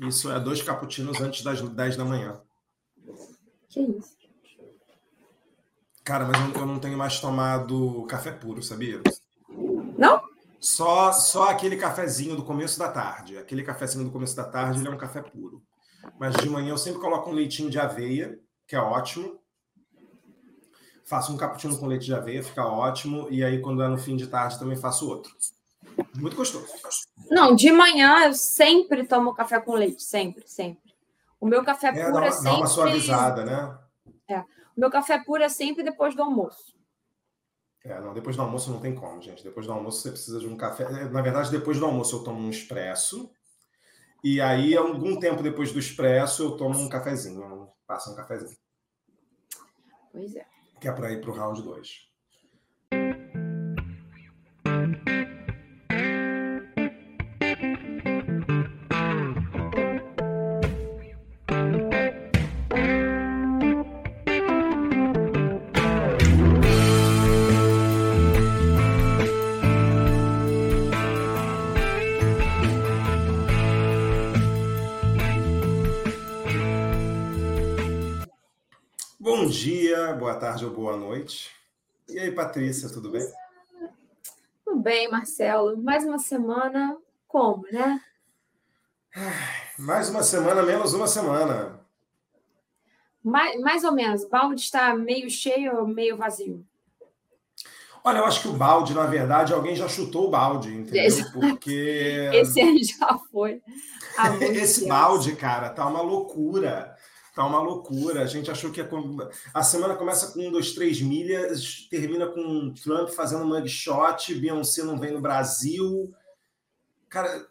Isso é dois cappuccinos antes das 10 da manhã. Que isso? Cara, mas eu, eu não tenho mais tomado café puro, sabia? Não? Só, só aquele cafezinho do começo da tarde. Aquele cafezinho do começo da tarde, ele é um café puro. Mas de manhã eu sempre coloco um leitinho de aveia, que é ótimo. Faço um cappuccino com leite de aveia, fica ótimo. E aí, quando é no fim de tarde, também faço outro. Muito gostoso. Não, de manhã eu sempre tomo café com leite, sempre, sempre. O meu café É, puro dá, é sempre. dá uma suavizada, né? O meu café puro é sempre depois do almoço. É, não, depois do almoço não tem como, gente. Depois do almoço você precisa de um café. É, Na verdade, depois do almoço eu tomo um expresso. E aí, algum tempo depois do expresso, eu tomo um cafezinho. Eu passo um cafezinho. Pois é. Que é para ir para o round 2. Boa tarde ou boa noite. E aí, Patrícia, tudo bem? Tudo bem, Marcelo. Mais uma semana, como, né? Mais uma semana, menos uma semana. Mais, mais ou menos. O balde está meio cheio ou meio vazio? Olha, eu acho que o balde, na verdade, alguém já chutou o balde, entendeu? Esse- Porque Esse aí já foi. Esse balde, cara, tá uma loucura. Tá uma loucura. A gente achou que com- a semana começa com um, dois, três milhas, termina com Trump fazendo mugshot, Beyoncé não vem no Brasil. Cara,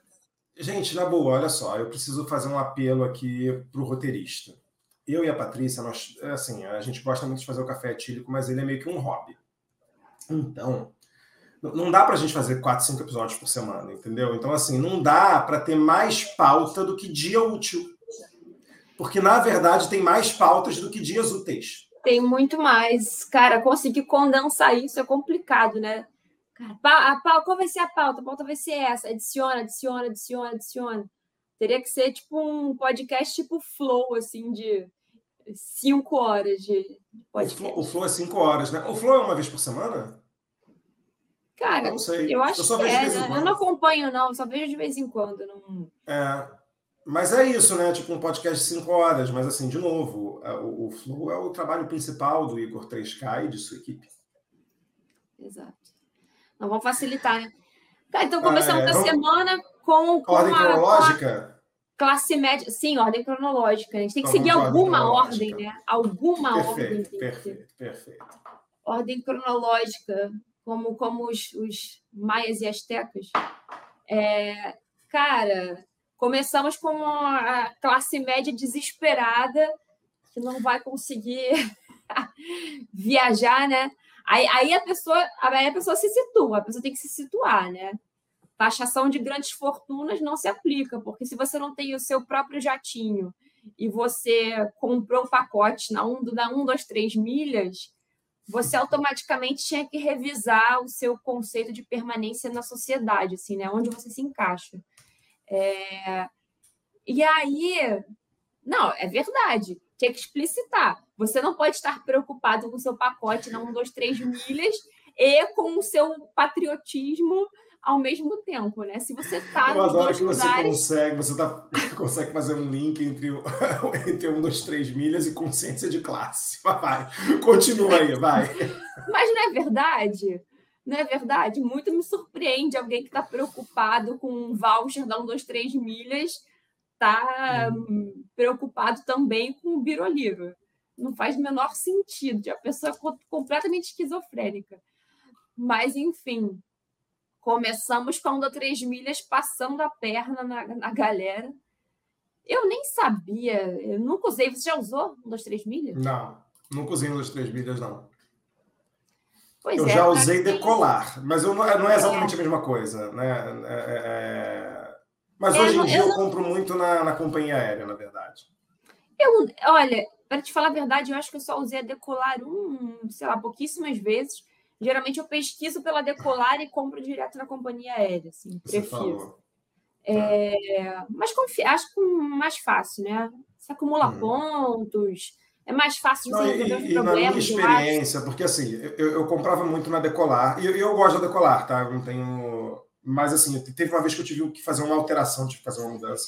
gente, na boa, olha só, eu preciso fazer um apelo aqui pro roteirista. Eu e a Patrícia, nós, assim, a gente gosta muito de fazer o café etílico, mas ele é meio que um hobby. Então, não- dá pra gente fazer quatro, cinco episódios por semana, entendeu? Então, assim, não dá para ter mais pauta do que dia útil. Porque, na verdade, tem mais pautas do que dias úteis. Tem muito mais. Cara, conseguir condensar isso é complicado, né? Cara, a pau- qual vai ser a pauta? A pauta vai ser essa. Adiciona, adiciona, adiciona, adiciona. Teria que ser tipo um podcast tipo flow, assim, de cinco horas de O podcast. Flow, o Flow é cinco horas, né? O Flow é uma vez por semana? Cara, Não sei. eu acho só que é, né? Eu não acompanho, não, só vejo de vez em quando. Não... É, mas é isso, né? Tipo um podcast de cinco horas. Mas, assim, de novo, é, o, o Flow é o trabalho principal do Igor 3K e de sua equipe. Exato. Não vamos facilitar, né? Tá, então começamos Ah, é, a vamos- semana com, com Ordem a, com a cronológica? classe média. Sim, ordem cronológica. A gente tem que Então, seguir ordem alguma cronológica. ordem, né? Alguma ordem. Perfeito, ter. perfeito, perfeito. Ordem cronológica, como, como os, os maias e astecas. É, cara, começamos com a classe média desesperada, que não vai conseguir viajar, né? Aí, aí, a pessoa, aí a pessoa se situa, a pessoa tem que se situar, né? Taxação de grandes fortunas não se aplica, porque se você não tem o seu próprio jatinho e você comprou o pacote na 1, na 1 2, 3 milhas, você automaticamente tinha que revisar o seu conceito de permanência na sociedade, assim, né? Onde você se encaixa. É, E aí, não, é verdade, tinha que explicitar. Você não pode estar preocupado com o seu pacote na 1, 2, 3 milhas e com o seu patriotismo ao mesmo tempo, né? Se você está Eu adoro que você lugares. consegue, você tá, consegue fazer um link entre, o- entre um dos três milhas e consciência de classe. Vai, continua aí, vai. Mas não é verdade? Não é verdade? Muito me surpreende alguém que está preocupado com um voucher da 1, 2, 3 milhas tá hum, preocupado também com o biroliro. Não faz o menor sentido. A pessoa é co- completamente esquizofrênica. Mas, enfim, começamos com a 1, 2, 3 milhas passando a perna na, na galera. Eu nem sabia, eu nunca usei. Você já usou 1, 2, 3 milhas? Não, não cozinho das três milhas, não. Pois eu é, já pra usei decolar, mas eu não, não é exatamente a mesma coisa, né? É- é- é- Mas hoje em dia eu eu compro muito na, na companhia aérea, na verdade. Eu, olha, para te falar a verdade, eu acho que eu só usei a Decolar um, sei lá, pouquíssimas vezes. Geralmente eu pesquiso pela Decolar e compro direto na companhia aérea, assim, Você prefiro. falou. É, mas confio, acho que mais fácil, né? Você acumula hum. pontos, é mais fácil de resolver os problemas. na minha experiência, porque assim, eu, eu, comprava muito na Decolar, e eu, eu, gosto da Decolar, tá? Eu não tenho. Mas assim, teve uma vez que eu tive que fazer uma alteração, tive que fazer uma mudança.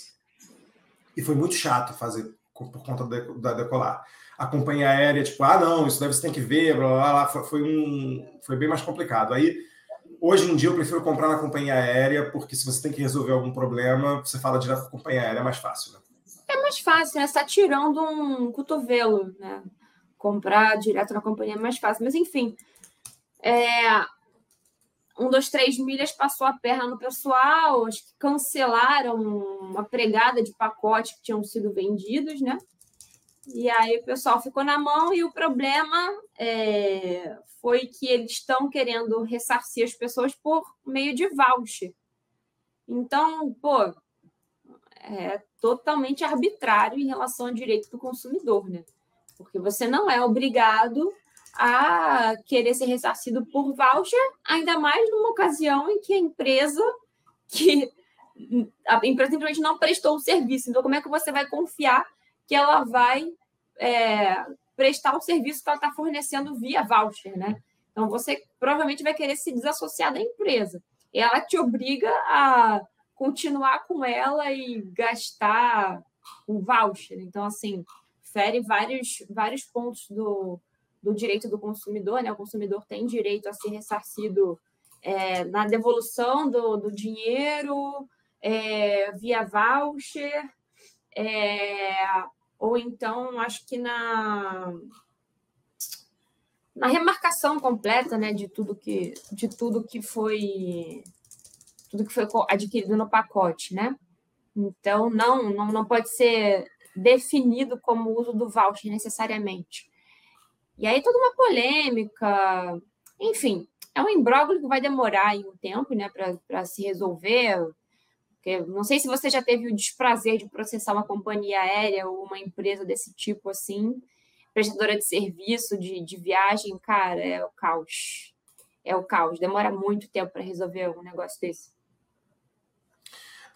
E foi muito chato fazer por conta da Decolar. A companhia aérea, tipo, ah, não, isso deve você tem que ver, blá, blá, blá. Foi, um, foi bem mais complicado. Aí, hoje em dia, eu prefiro comprar na companhia aérea, porque se você tem que resolver algum problema, você fala direto com a companhia aérea, é mais fácil, né? É mais fácil, né? Você está tirando um cotovelo, né? Comprar direto na companhia é mais fácil. Mas, enfim, é, um dos três milhas passou a perna no pessoal, acho que cancelaram uma pregada de pacote que tinham sido vendidos, né? E aí o pessoal ficou na mão e o problema é, foi que eles estão querendo ressarcir as pessoas por meio de voucher. Então, pô, é totalmente arbitrário em relação ao direito do consumidor, né? Porque você não é obrigado a querer ser ressarcido por voucher, ainda mais numa ocasião em que a empresa que a empresa simplesmente não prestou o serviço. Então, como é que você vai confiar que ela vai é, prestar o serviço que ela está fornecendo via voucher, né? Então, você provavelmente vai querer se desassociar da empresa. Ela te obriga a continuar com ela e gastar o voucher. Então, assim, fere vários, vários pontos do, do direito do consumidor, né? O consumidor tem direito a ser ressarcido é, na devolução do, do dinheiro é, via voucher, é, ou então acho que na na remarcação completa, né, de tudo que de tudo que foi tudo que foi adquirido no pacote, né? Então não não, não pode ser definido como uso do voucher necessariamente. E aí toda uma polêmica, enfim, é um imbróglio que vai demorar um tempo, né, para se resolver. Porque não sei se você já teve o desprazer de processar uma companhia aérea ou uma empresa desse tipo assim, prestadora de serviço, de, de viagem, cara, é o caos. É o caos. Demora muito tempo para resolver um negócio desse.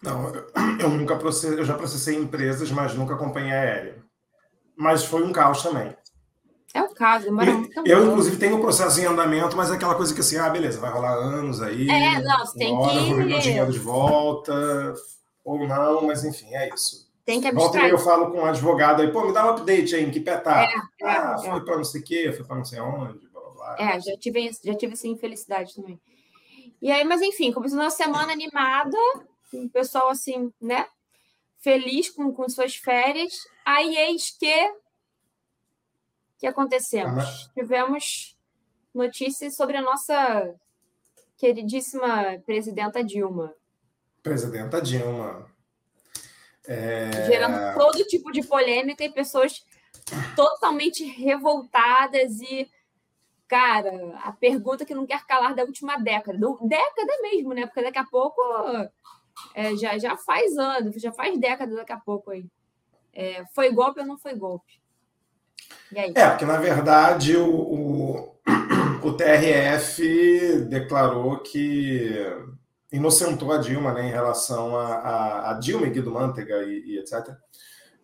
Não, eu nunca processei, eu já processei empresas, mas nunca companhia aérea. Mas foi um caos também. É o caso, muito Eu, inclusive, tenho um processo em andamento, mas é aquela coisa que assim, ah, beleza, vai rolar anos aí. É, não, você tem hora, que. Vou meu dinheiro de volta, ou não, mas enfim, é isso. Tem que abstrair. Volta eu falo com um advogado aí, pô, me dá um update aí, em que pé tá? É, é, ah, foi para não sei o quê, foi para não sei onde, blá blá blá. É, já tive, já tive essa infelicidade também. E aí, mas enfim, começou uma semana animada, o pessoal assim, né? Feliz com, com suas férias. Aí eis que que acontecemos? Ah, Tivemos notícias sobre a nossa queridíssima presidenta Dilma. Presidenta Dilma. É... Gerando todo tipo de polêmica e pessoas totalmente revoltadas e cara, a pergunta que não quer calar da última década, do, década mesmo, né? Porque daqui a pouco é, já, já faz anos, já faz décadas daqui a pouco aí. É, foi golpe ou não foi golpe? É, porque na verdade o, o, o, TRF declarou que inocentou a Dilma né, em relação a, a, a Dilma e Guido Mantega e, e etc.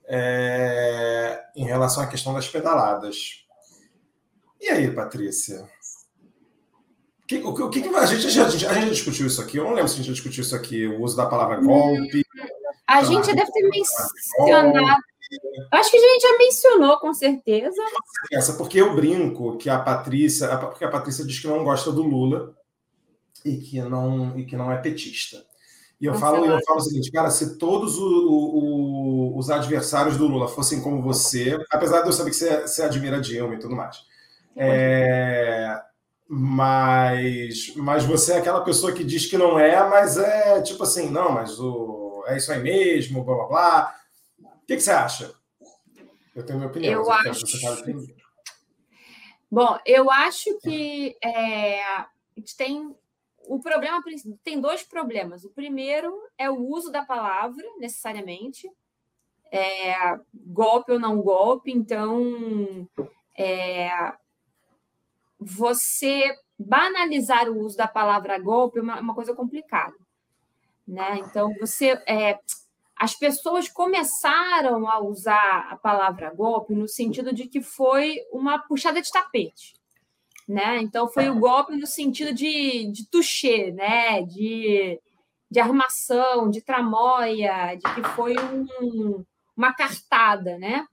É, em relação à questão das pedaladas. E aí, Patrícia? Que, o, o que, a, gente, a, gente, a gente discutiu isso aqui? Eu não lembro se a gente já discutiu isso aqui, o uso da palavra golpe. A gente deve ter mencionado Acho que a gente já mencionou, com certeza. Essa, porque eu brinco que a Patrícia, porque a Patrícia diz que não gosta do Lula e que não, e que não é petista. E eu falo, eu falo o seguinte, cara, se todos o, o, os adversários do Lula fossem como você, apesar de eu saber que você, você admira Dilma e tudo mais, é, mas, mas você é aquela pessoa que diz que não é, mas é tipo assim, não, mas o, é isso aí mesmo, blá blá blá. O que, que você acha? Eu tenho minha opinião. Eu acho. Que Bom, eu acho que é, a gente tem o problema tem dois problemas. O primeiro é o uso da palavra, necessariamente, é, golpe ou não golpe. Então, é, você banalizar o uso da palavra golpe é uma, uma coisa complicada. Né? Então, você. É, as pessoas começaram a usar a palavra golpe no sentido de que foi uma puxada de tapete. Né? Então, foi o golpe no sentido de, de toucher, né? de, de armação, de tramóia, de que foi um, uma cartada, né?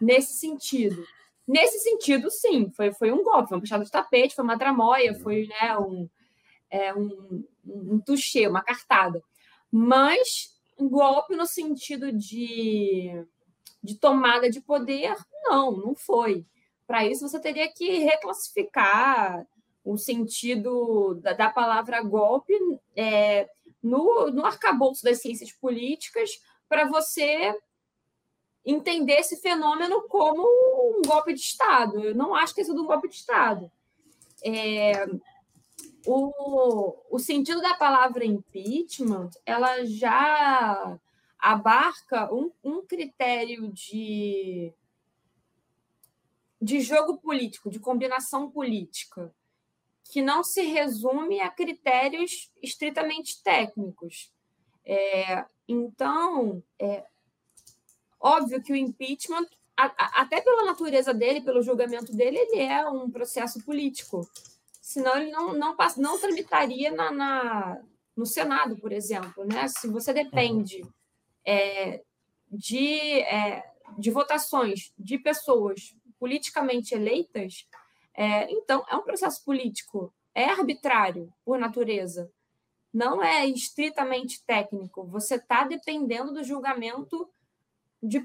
nesse sentido. Nesse sentido, sim, foi, foi um golpe, foi uma puxada de tapete, foi uma tramóia, foi né, um, é, um, um toucher, uma cartada. Mas um golpe no sentido de, de tomada de poder, não, não foi. Para isso, você teria que reclassificar o sentido da, da palavra golpe é, no, no arcabouço das ciências políticas para você entender esse fenômeno como um golpe de Estado. Eu não acho que tenha sido um golpe de Estado. É, o, o sentido da palavra impeachment ela já abarca um, um critério de, de jogo político, de combinação política, que não se resume a critérios estritamente técnicos. É, então, é, Óbvio que o impeachment, a, a, até pela natureza dele, pelo julgamento dele, ele é um processo político. Senão ele não, não, não tramitaria na, na no Senado, por exemplo. Né? Se você depende é, de, é, de votações de pessoas politicamente eleitas, é, então é um processo político, é arbitrário por natureza, não é estritamente técnico. Você está dependendo do julgamento de,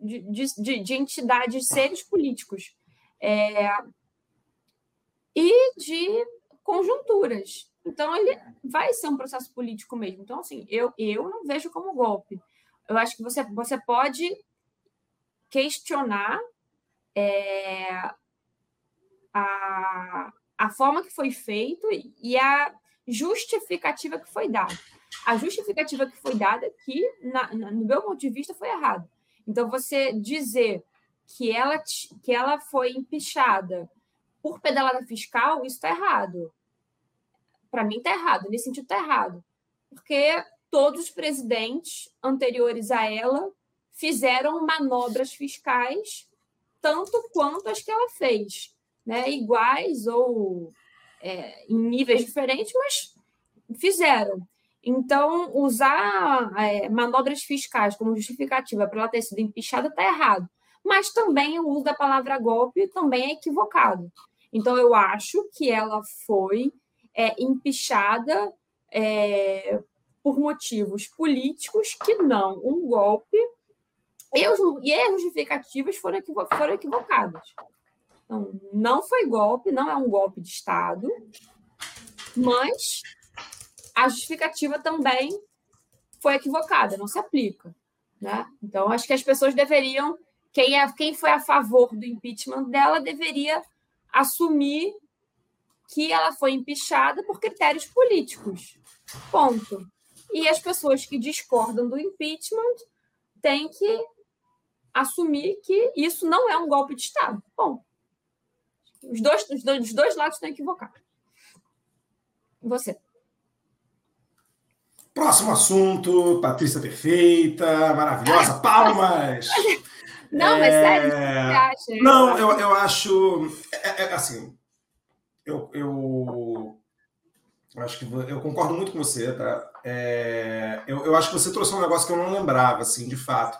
de, de, de entidades, seres políticos. É, e de conjunturas. Então, ele vai ser um processo político mesmo. Então, assim, eu, eu não vejo como golpe. Eu acho que você, você pode questionar é, a, a forma que foi feito e a justificativa que foi dada a justificativa que foi dada aqui, na, na, no meu ponto de vista, foi errada. Então, você dizer que ela, que ela foi empichada por pedalada fiscal, isso está errado. Para mim, está errado. Nesse sentido, está errado. Porque todos os presidentes anteriores a ela fizeram manobras fiscais tanto quanto as que ela fez. Né? Iguais ou é, em níveis diferentes, mas fizeram. Então, usar é, manobras fiscais como justificativa para ela ter sido empichada está errado. Mas também o uso da palavra golpe também é equivocado. Então, eu acho que ela foi é, empichada é, por motivos políticos que não um golpe, e, os, e as justificativas foram, equivo, foram equivocadas. Então, não foi golpe, não é um golpe de Estado, mas a justificativa também foi equivocada, não se aplica. Né? Então, acho que as pessoas deveriam, quem, é, quem foi a favor do impeachment dela, deveria assumir que ela foi empichada por critérios políticos. Ponto. E as pessoas que discordam do impeachment têm que assumir que isso não é um golpe de Estado. Bom, os dois, os dois, os dois lados estão equivocados. Você. Próximo assunto, Patrícia Perfeita, maravilhosa, palmas! Não, mas sério, o que você acha? Não, eu, eu acho. É, é, assim, eu, eu acho que eu concordo muito com você, tá? É, eu, eu acho que você trouxe um negócio que eu não lembrava, assim, de fato.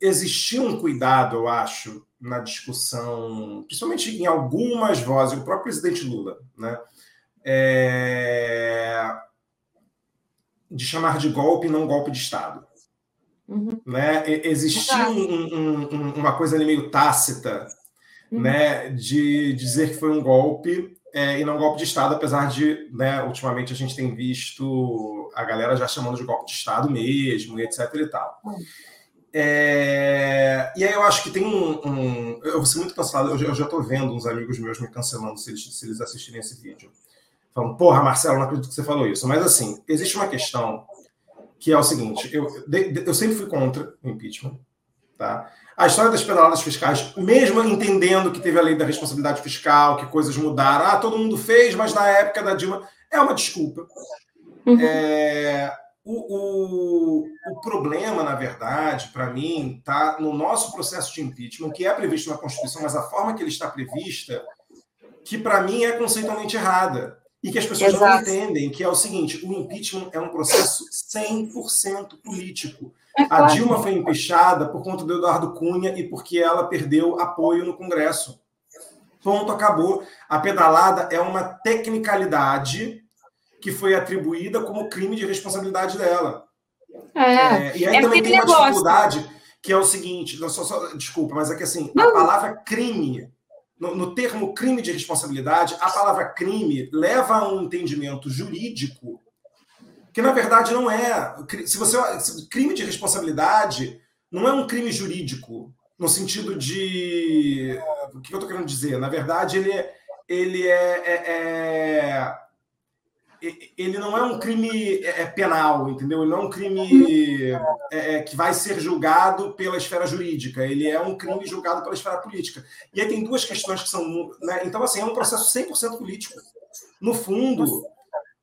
Existia um cuidado, eu acho, na discussão, principalmente em algumas vozes, o próprio presidente Lula, né? É, de chamar de golpe não golpe de Estado. Uhum. Né? Existia um, um, uma coisa ali meio tácita uhum. né? de dizer que foi um golpe é, e não golpe de Estado, apesar de, né, ultimamente, a gente tem visto a galera já chamando de golpe de Estado mesmo, e etc. e tal. Uhum. É... E aí eu acho que tem um. um... Eu vou ser muito cancelado, eu já estou vendo uns amigos meus me cancelando se eles, se eles assistirem esse vídeo falando, porra, Marcelo, não acredito que você falou isso. Mas, assim, existe uma questão que é o seguinte: eu, eu sempre fui contra o impeachment. Tá? A história das pedaladas fiscais, mesmo entendendo que teve a lei da responsabilidade fiscal, que coisas mudaram, ah, todo mundo fez, mas na época da Dilma, é uma desculpa. Uhum. É, o, o, o problema, na verdade, para mim, está no nosso processo de impeachment, que é previsto na Constituição, mas a forma que ele está prevista, que para mim é conceitualmente errada. E que as pessoas Exato. não entendem, que é o seguinte: o impeachment é um processo 100% político. É a Dilma foi empichada por conta do Eduardo Cunha e porque ela perdeu apoio no Congresso. Ponto, acabou. A pedalada é uma tecnicalidade que foi atribuída como crime de responsabilidade dela. É, é e aí é também tem uma negócio. dificuldade, que é o seguinte: só, só, desculpa, mas é que assim, a palavra crime, no, no termo crime de responsabilidade, a palavra crime leva a um entendimento jurídico que na verdade não é. Se você crime de responsabilidade não é um crime jurídico no sentido de o que eu estou querendo dizer. Na verdade, ele é, ele é, é, é ele não é um crime é, é, penal, entendeu? Ele não é um crime é, é, que vai ser julgado pela esfera jurídica, ele é um crime julgado pela esfera política. E aí tem duas questões que são. Né? Então, assim, é um processo 100% político. No fundo,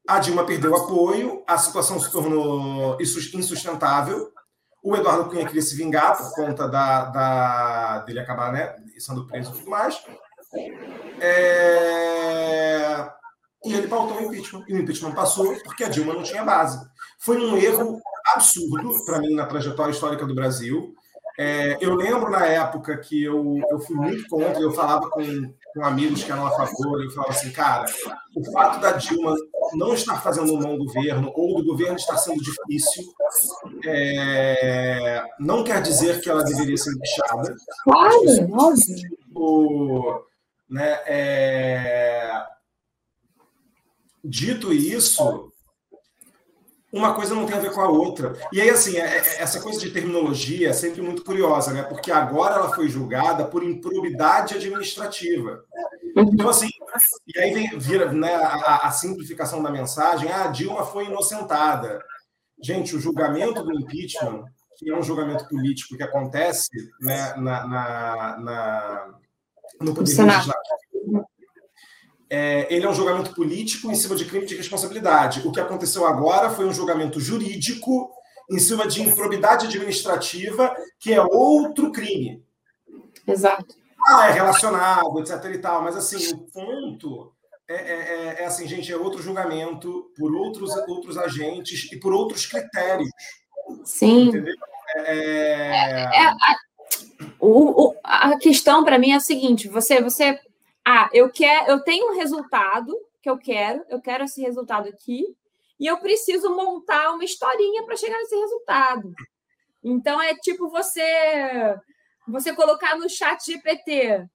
a Dilma perdeu apoio, a situação se tornou insustentável. O Eduardo Cunha queria se vingar por conta da, da dele acabar né, sendo preso e tudo mais. É e ele pautou o impeachment. E o impeachment passou porque a Dilma não tinha base. Foi um erro absurdo para mim na trajetória histórica do Brasil. É, eu lembro na época que eu, eu fui muito contra, eu falava com, com amigos que eram a favor, eu falava assim, cara, o fato da Dilma não estar fazendo um bom governo, ou do governo estar sendo difícil, é, não quer dizer que ela deveria ser empichada. Claro, óbvio. Tipo, né, é, Dito isso, uma coisa não tem a ver com a outra. E aí, assim, é, é, essa coisa de terminologia é sempre muito curiosa, né? Porque agora ela foi julgada por improbidade administrativa. Então, assim, e aí vem, vira né, a, a simplificação da mensagem: ah, Dilma foi inocentada. Gente, o julgamento do impeachment, que é um julgamento político que acontece né, na, na, na no Poder Legislativo, é, ele é um julgamento político em cima de crime de responsabilidade. O que aconteceu agora foi um julgamento jurídico em cima de improbidade administrativa, que é outro crime. Exato. Ah, é relacionado, etc. e tal, mas assim, o ponto é, é, é, é assim, gente, é outro julgamento por outros, outros agentes e por outros critérios. Sim. Entendeu? É, é, é a, o, o, a questão para mim é a seguinte: você, você ah, eu quero, eu tenho um resultado que eu quero, eu quero esse resultado aqui, e eu preciso montar uma historinha para chegar nesse resultado. Então é tipo você você colocar no chat GPT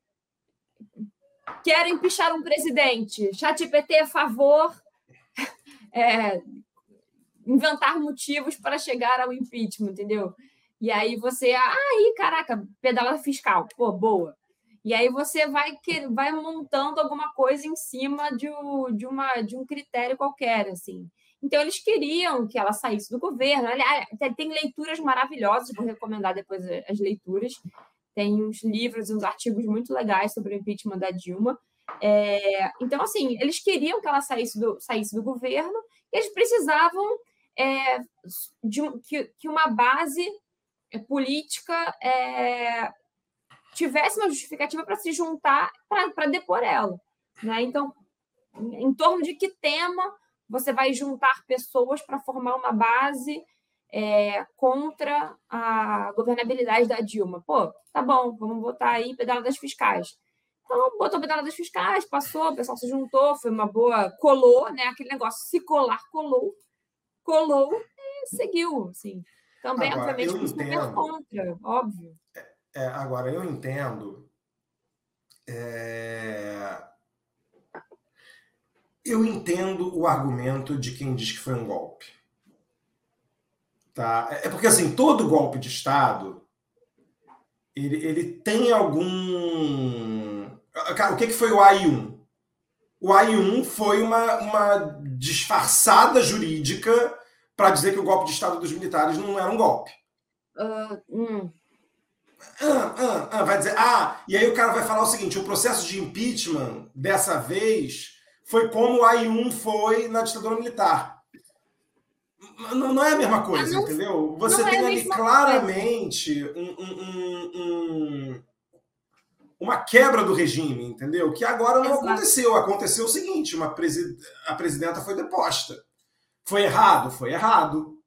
quero empichar um presidente. Chat GPT a favor é, inventar motivos para chegar ao impeachment, entendeu? E aí você, ah, aí, caraca, pedala fiscal, pô, boa. E aí você vai, vai montando alguma coisa em cima de, de, uma, de um critério qualquer, assim. Então, eles queriam que ela saísse do governo. Aliás, tem leituras maravilhosas, vou recomendar depois as leituras. Tem uns livros e uns artigos muito legais sobre o impeachment da Dilma. É, então, assim, eles queriam que ela saísse do, saísse do governo e eles precisavam é, de que, que uma base política é, tivesse uma justificativa para se juntar para depor ela. Né? Então, em torno de que tema você vai juntar pessoas para formar uma base é, contra a governabilidade da Dilma? Pô, tá bom, vamos botar aí pedaladas fiscais. Então, botou pedaladas fiscais, passou, o pessoal se juntou, foi uma boa, colou, né? Aquele negócio, se colar, colou, colou e seguiu, assim. Também, Agora, obviamente, super contra, óbvio. É, agora, eu entendo. É... Eu entendo o argumento de quem diz que foi um golpe. Tá? É, é porque, assim, todo golpe de Estado ele, ele tem algum. o que, que foi o AI-1? O AI-1 foi uma, uma disfarçada jurídica para dizer que o golpe de Estado dos militares não era um golpe. Uh, hum. Ah, ah, ah, vai dizer, ah, e aí o cara vai falar o seguinte: o processo de impeachment dessa vez foi como o AI-1 foi na ditadura militar. não, não é a mesma coisa, não, entendeu? Você tem é ali claramente um, um, um, uma quebra do regime, entendeu? Que agora não Exato. aconteceu. Aconteceu o seguinte: uma presi a presidenta foi deposta. Foi errado? Foi errado.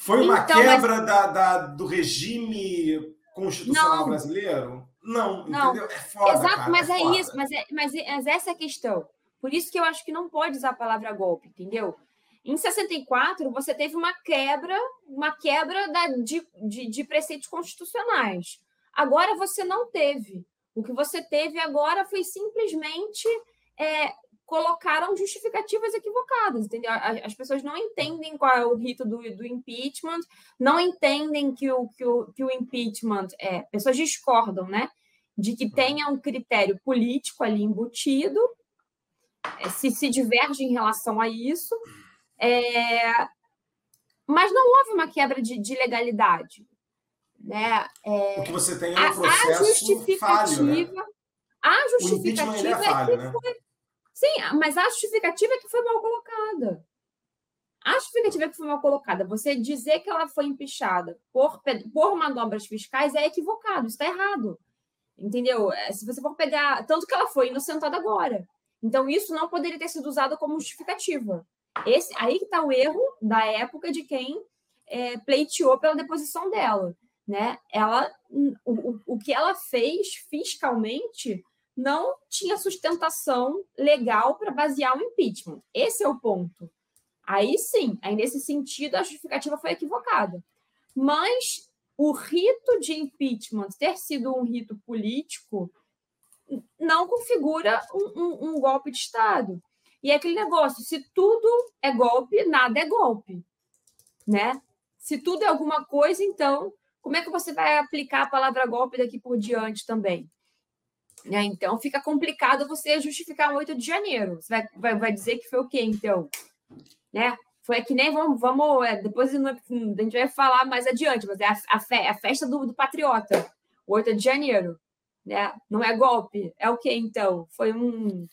Foi uma então, quebra mas... da, da, do regime constitucional não. brasileiro? Não, não, entendeu? É foda, Exato, cara, mas é, é isso, mas, é, mas, é, mas essa é a questão. Por isso que eu acho que não pode usar a palavra golpe, entendeu? Em 64, você teve uma quebra, uma quebra da, de, de, de preceitos constitucionais. Agora você não teve. O que você teve agora foi simplesmente é, colocaram justificativas equivocadas, entendeu? As pessoas não entendem qual é o rito do, do impeachment, não entendem que o, que, o, que o impeachment é. Pessoas discordam, né? De que tenha um critério político ali embutido, é, se se diverge em relação a isso, é, mas não houve uma quebra de, de legalidade. Né? É, o que você tem é um processo a, justificativa, falho, né? A justificativa é, falho, é que né? foi Sim, mas a justificativa é que foi mal colocada. A justificativa é que foi mal colocada. Você dizer que ela foi empichada por, por manobras fiscais é equivocado, está errado. Entendeu? É, se você for pegar. Tanto que ela foi inocentada agora. Então, isso não poderia ter sido usado como justificativa. Esse, aí que está o erro da época de quem é, pleiteou pela deposição dela. Né? Ela, o, o que ela fez fiscalmente não tinha sustentação legal para basear o impeachment. Esse é o ponto. Aí sim, aí nesse sentido a justificativa foi equivocada. Mas o rito de impeachment ter sido um rito político não configura um, um, um golpe de Estado. E é aquele negócio: se tudo é golpe, nada é golpe. Né? Se tudo é alguma coisa, então, como é que você vai aplicar a palavra golpe daqui por diante também? Né? Então fica complicado você justificar o 8 de janeiro. Você vai, vai, vai dizer que foi o quê, então? Né? Foi que nem vamos, vamos é, depois a gente vai falar mais adiante, mas é a, a, fe, a festa do, do patriota, 8 de janeiro. Né? Não é golpe, é o quê, então? Foi um,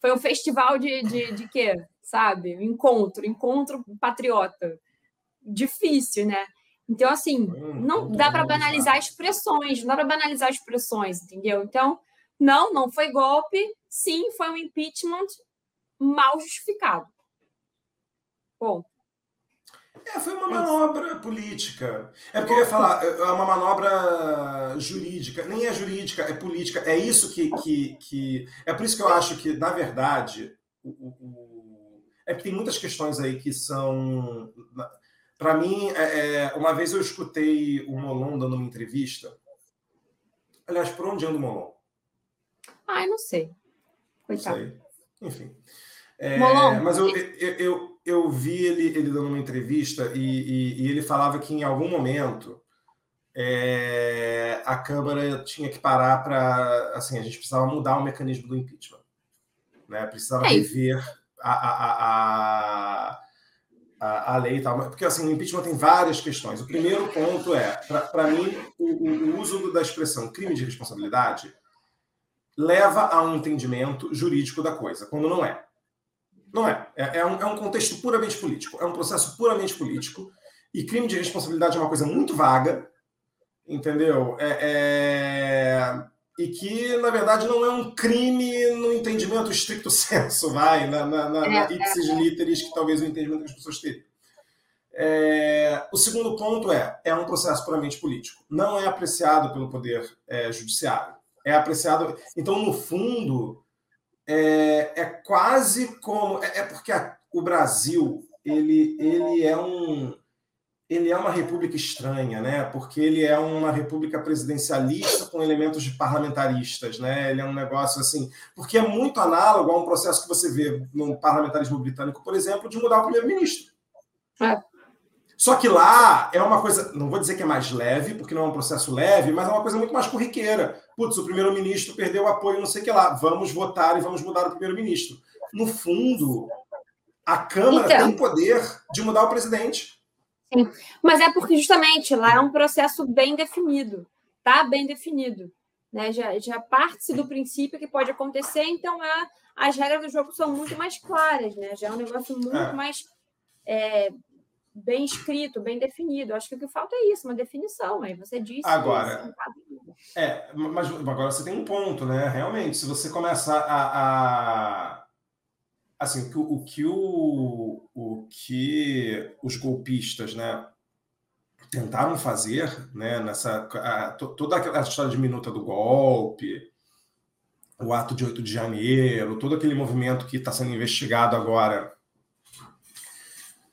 foi um festival de, de, de quê? Sabe? Encontro, encontro patriota. Difícil, né? Então, assim, não dá para banalizar expressões, não dá para banalizar expressões, entendeu? Então, não, não foi golpe. Sim, foi um impeachment mal justificado. Bom. É, foi uma manobra política. É porque eu ia falar, é uma manobra jurídica. Nem é jurídica, é política. É isso que. que, que... É por isso que eu acho que, na verdade, o, o... é que tem muitas questões aí que são. Para mim, é, é, uma vez eu escutei o Molon dando uma entrevista. Aliás, por onde anda o Molon? Ai, não sei. Coitado. Não sei. Enfim. É, mas eu, eu, eu, eu, vi ele, ele dando uma entrevista e, e, e ele falava que em algum momento é, a Câmara tinha que parar para. Assim, a gente precisava mudar o mecanismo do impeachment. Né? Precisava é rever a, a, a, a, a lei e tal. Porque assim, o impeachment tem várias questões. O primeiro ponto é, para mim, o, o uso da expressão crime de responsabilidade leva a um entendimento jurídico da coisa, quando não é. Não é. É, é, um, é um contexto puramente político. É um processo puramente político. E crime de responsabilidade é uma coisa muito vaga, entendeu? É, é, e que, na verdade, não é um crime no entendimento estricto senso, vai, na, na, na, na é, ipsis é. literis, que talvez o entendimento que as pessoas teriam. É, o segundo ponto é, é um processo puramente político. Não é apreciado pelo Poder é, Judiciário é apreciado. Então, no fundo, é, é quase como. É, é porque a, o Brasil ele, ele é um. Ele é uma república estranha, né? Porque ele é uma república presidencialista com elementos de parlamentaristas, né? Ele é um negócio assim, porque é muito análogo a um processo que você vê no parlamentarismo britânico, por exemplo, de mudar o primeiro-ministro. É. Só que lá é uma coisa, não vou dizer que é mais leve, porque não é um processo leve, mas é uma coisa muito mais corriqueira. Putz, o primeiro-ministro perdeu o apoio, não sei o que lá. Vamos votar e vamos mudar o primeiro-ministro. No fundo, a Câmara então, tem poder de mudar o presidente. Sim, mas é porque justamente lá é um processo bem definido, tá bem definido. Né? Já, já parte-se do princípio que pode acontecer, então é, as regras do jogo são muito mais claras, né? Já é um negócio muito é. mais é, bem escrito, bem definido. Acho que o que falta é isso, uma definição. Aí você disse. Agora, é, mas agora você tem um ponto, né? Realmente, se você começa a, a assim, o que o, o que os golpistas, né, tentaram fazer, né, nessa a, toda a história de minuta do golpe, o ato de 8 de janeiro, todo aquele movimento que está sendo investigado agora,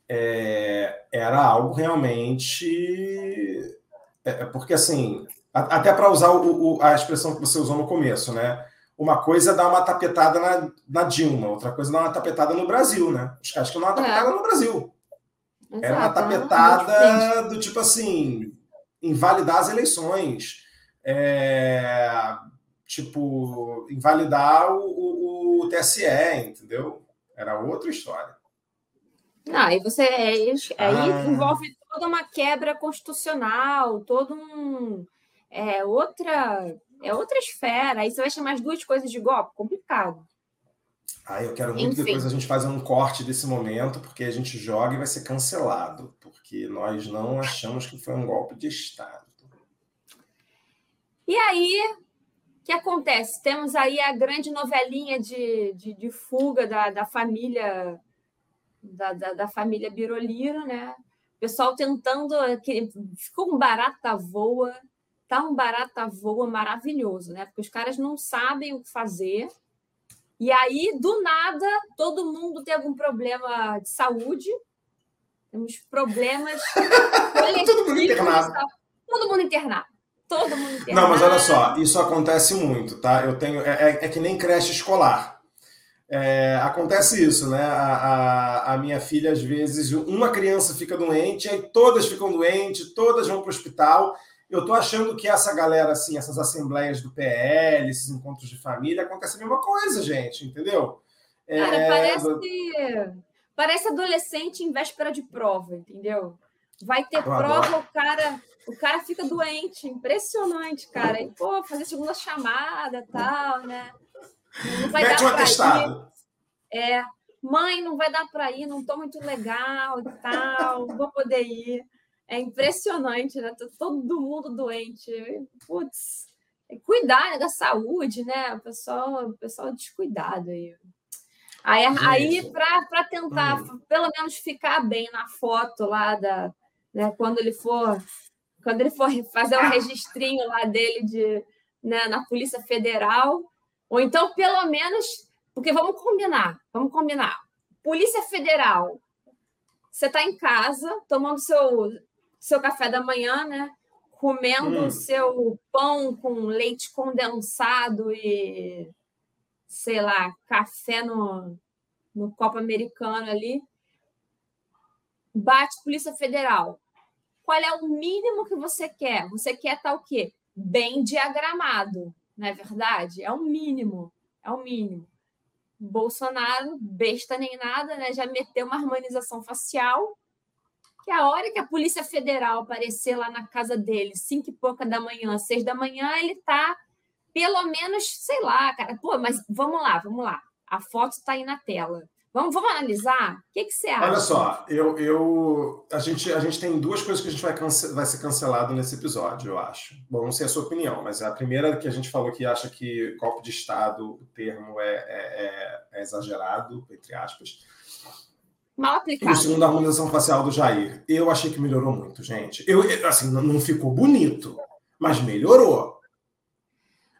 é, era algo realmente. É, é porque, assim, até para usar o, o, a expressão que você usou no começo, né? Uma coisa é dar uma tapetada na, na Dilma, outra coisa é dar uma tapetada no Brasil, né? Os caras que uma tapetada é. no Brasil. Exato, Era uma tapetada do tipo assim, invalidar as eleições. É, tipo, invalidar o, o, o, TSE, entendeu? Era outra história. Não, aí você aí, aí ah. envolve toda uma quebra constitucional, todo um é outra é outra esfera. Aí você vai chamar as duas coisas de golpe, complicado. Ah, eu quero muito Enfim. depois a gente fazer um corte desse momento, porque a gente joga e vai ser cancelado, porque nós não achamos que foi um golpe de Estado. E aí, que acontece? Temos aí a grande novelinha de, de, de fuga da, da família da, da, da, família Biroliro, né? O pessoal tentando. Que, ficou um barata voa, tá um barata voa maravilhoso, né? Porque os caras não sabem o que fazer. E aí, do nada, todo mundo tem algum problema de saúde. Temos problemas. todo mundo internado. Todo mundo internado todo mundo Não, mas olha só, isso acontece muito, tá? Eu tenho. É, é, é que nem creche escolar. É, acontece isso, né? A, a, a, minha filha, às vezes, uma criança fica doente, aí todas ficam doentes, todas vão para o hospital. Eu estou achando que essa galera, assim, essas assembleias do PL, esses encontros de família, acontece a mesma coisa, gente, entendeu? É... Cara, parece, parece adolescente em véspera de prova, entendeu? Vai ter prova, o cara o cara fica doente, impressionante, cara. E, pô, fazer segunda chamada tal, né? Não vai Mete dar um atestado. Ir. É, mãe, não vai dar para ir, não tô muito legal e tal, vou poder ir. É impressionante, né? Todo mundo doente. Putz, cuidar né, da saúde, né? O pessoal, o pessoal descuidado aí. Aí, aí para tentar, hum. pelo menos, ficar bem na foto lá da. Né, quando ele for quando ele for fazer um registrinho lá dele de, né, na Polícia Federal, ou então, pelo menos, porque vamos combinar, vamos combinar. Polícia Federal, você está em casa, tomando seu, seu café da manhã, né? Comendo hum. seu pão com leite condensado e, sei lá, café no, no copo americano ali. Bate Polícia Federal qual é o mínimo que você quer? Você quer estar o quê? Bem diagramado, não é verdade? É o mínimo, é o mínimo. Bolsonaro, besta nem nada, né? Já meteu uma harmonização facial. Que a hora que a Polícia Federal aparecer lá na casa dele, cinco e pouca da manhã, seis da manhã, ele tá pelo menos, sei lá, cara. Pô, mas vamos lá, vamos lá. A foto está aí na tela. Vamos, vamos analisar? O que, que você acha? Olha só, eu, eu, a, gente, a gente tem duas coisas que a gente vai, cance, vai ser cancelado nesse episódio, eu acho. Bom, não sei a sua opinião, mas a primeira que a gente falou que acha que golpe de Estado, o termo é, é, é, é exagerado, entre aspas. Mal aplicado. E o segundo, a harmonização facial do Jair. Eu achei que melhorou muito, gente. Eu, assim, não ficou bonito, mas melhorou.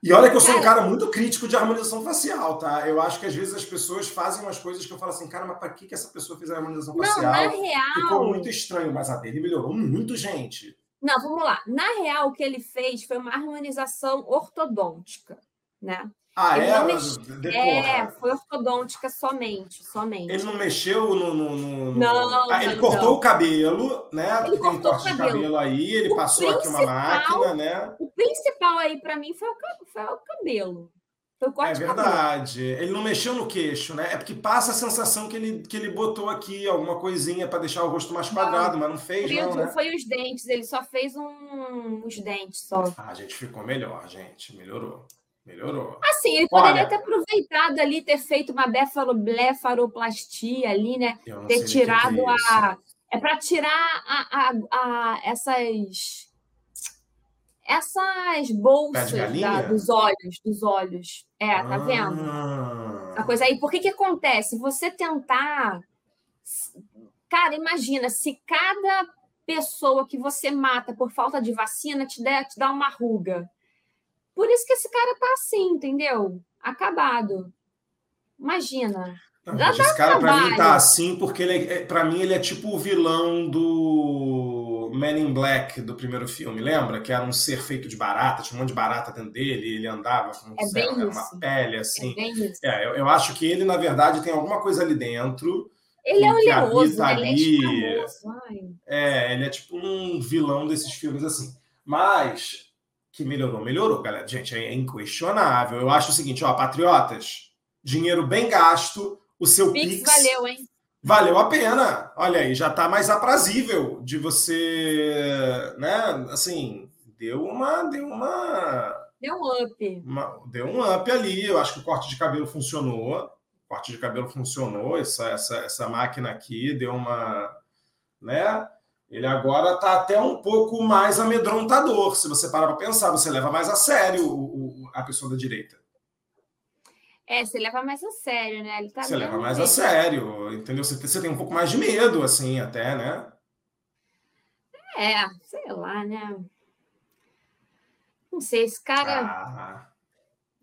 E olha que eu sou cara, um cara muito crítico de harmonização facial, tá? Eu acho que às vezes as pessoas fazem umas coisas que eu falo assim, cara, mas para que, que essa pessoa fez a harmonização não, facial? Na real. Ficou muito estranho, mas a dele melhorou muito, gente. Não, vamos lá. Na real, o que ele fez foi uma harmonização ortodôntica, né? Ah, ele é? Mex... É, foi ortodôntica somente, somente. Ele não mexeu no. no, no... Não, ah, ele não, cortou não. o cabelo, né? Ele Tem corte de cabelo aí, ele o passou aqui uma máquina, né? O principal aí para mim foi o, foi o cabelo. Foi o corte é verdade. Ele não mexeu no queixo, né? É porque passa a sensação que ele, que ele botou aqui alguma coisinha para deixar o rosto mais quadrado, não, mas não fez, não. Né? Foi os dentes, ele só fez um, os dentes só. Ah, a gente ficou melhor, gente. Melhorou. Melhorou. Assim, ele poderia Olha, ter aproveitado ali, ter feito uma blefaroplastia ali, né? Ter tirado que que é a, É para tirar a, a, a, essas essas bolsas da, dos olhos, dos olhos. É, tá ah. vendo? A coisa aí, por que que acontece? Você tentar Cara, imagina se cada pessoa que você mata por falta de vacina te, der, te dá uma ruga. Por isso que esse cara tá assim, entendeu? Acabado. Imagina. Não, esse cara, para mim, tá assim porque ele é, para mim ele é tipo o vilão do Man in Black do primeiro filme, lembra? Que era um ser feito de barata, tinha um monte de barata dentro dele, ele andava com é céu, uma pele assim. É, é eu, eu, acho que ele, na verdade, tem alguma coisa ali dentro. Ele é um leoso, né? ele é É, ele é tipo um vilão desses filmes assim. Mas que melhorou, melhorou, galera. Gente, é inquestionável. Eu acho o seguinte, ó, patriotas, dinheiro bem gasto, o seu Pix, Pix valeu, hein? Valeu a pena. Olha aí, já está mais aprazível de você, né? Assim, deu uma, deu uma, deu um up, uma, deu um up ali. Eu acho que o corte de cabelo funcionou. O corte de cabelo funcionou. Essa, essa, essa máquina aqui deu uma, né? Ele agora está até um pouco mais amedrontador. Se você parar para pensar, você leva mais a sério o, o, a pessoa da direita. É, você leva mais a sério, né? Ele tá você leva mais a sério, entendeu? Você, você tem um pouco mais de medo, assim, até, né? É, sei lá, né? Não sei, esse cara. Ah.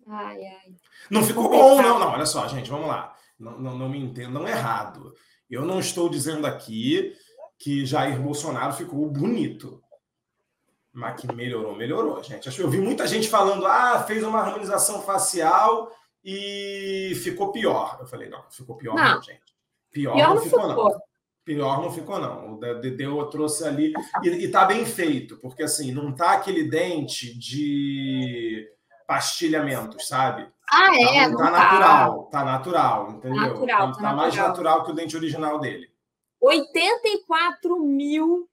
Ai, ai. Não ficou bom, não, não. Olha só, gente, vamos lá. Não, não, não me entendam errado. Eu não estou dizendo aqui que Jair Bolsonaro ficou bonito. Mas que melhorou, melhorou, gente. Eu vi muita gente falando, ah, fez uma harmonização facial e ficou pior. Eu falei, não, ficou pior não, não gente. Pior, pior não, não, ficou, ficou, não. Pior não ficou, não. O Dedeu trouxe ali. E, e tá bem feito, porque assim, não tá aquele dente de pastilhamentos, sabe? Ah, tá, é? Tá, tá natural, tá natural, entendeu? Natural, tá, tá natural. mais natural que o dente original dele. 84 mil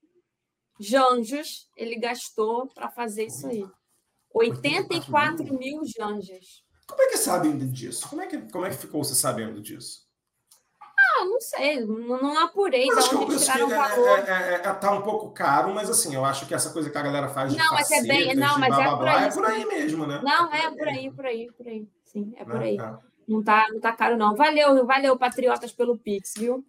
janjos ele gastou para fazer isso aí. 84 mil janjos. Como é que sabem disso? Como é que, como é que ficou você sabendo disso? Ah, não sei, não, não apurei de onde tiraram o valor. É, é, é, tá um pouco caro, mas assim, eu acho que essa coisa que a galera faz de Não, mas é bem, não, mas blá, é, blá, por aí, é por aí mesmo, né? Não, é por aí, por aí, por aí. Sim, é por aí. Não tá, não tá caro, não. Valeu, valeu, Patriotas, pelo Pix, viu?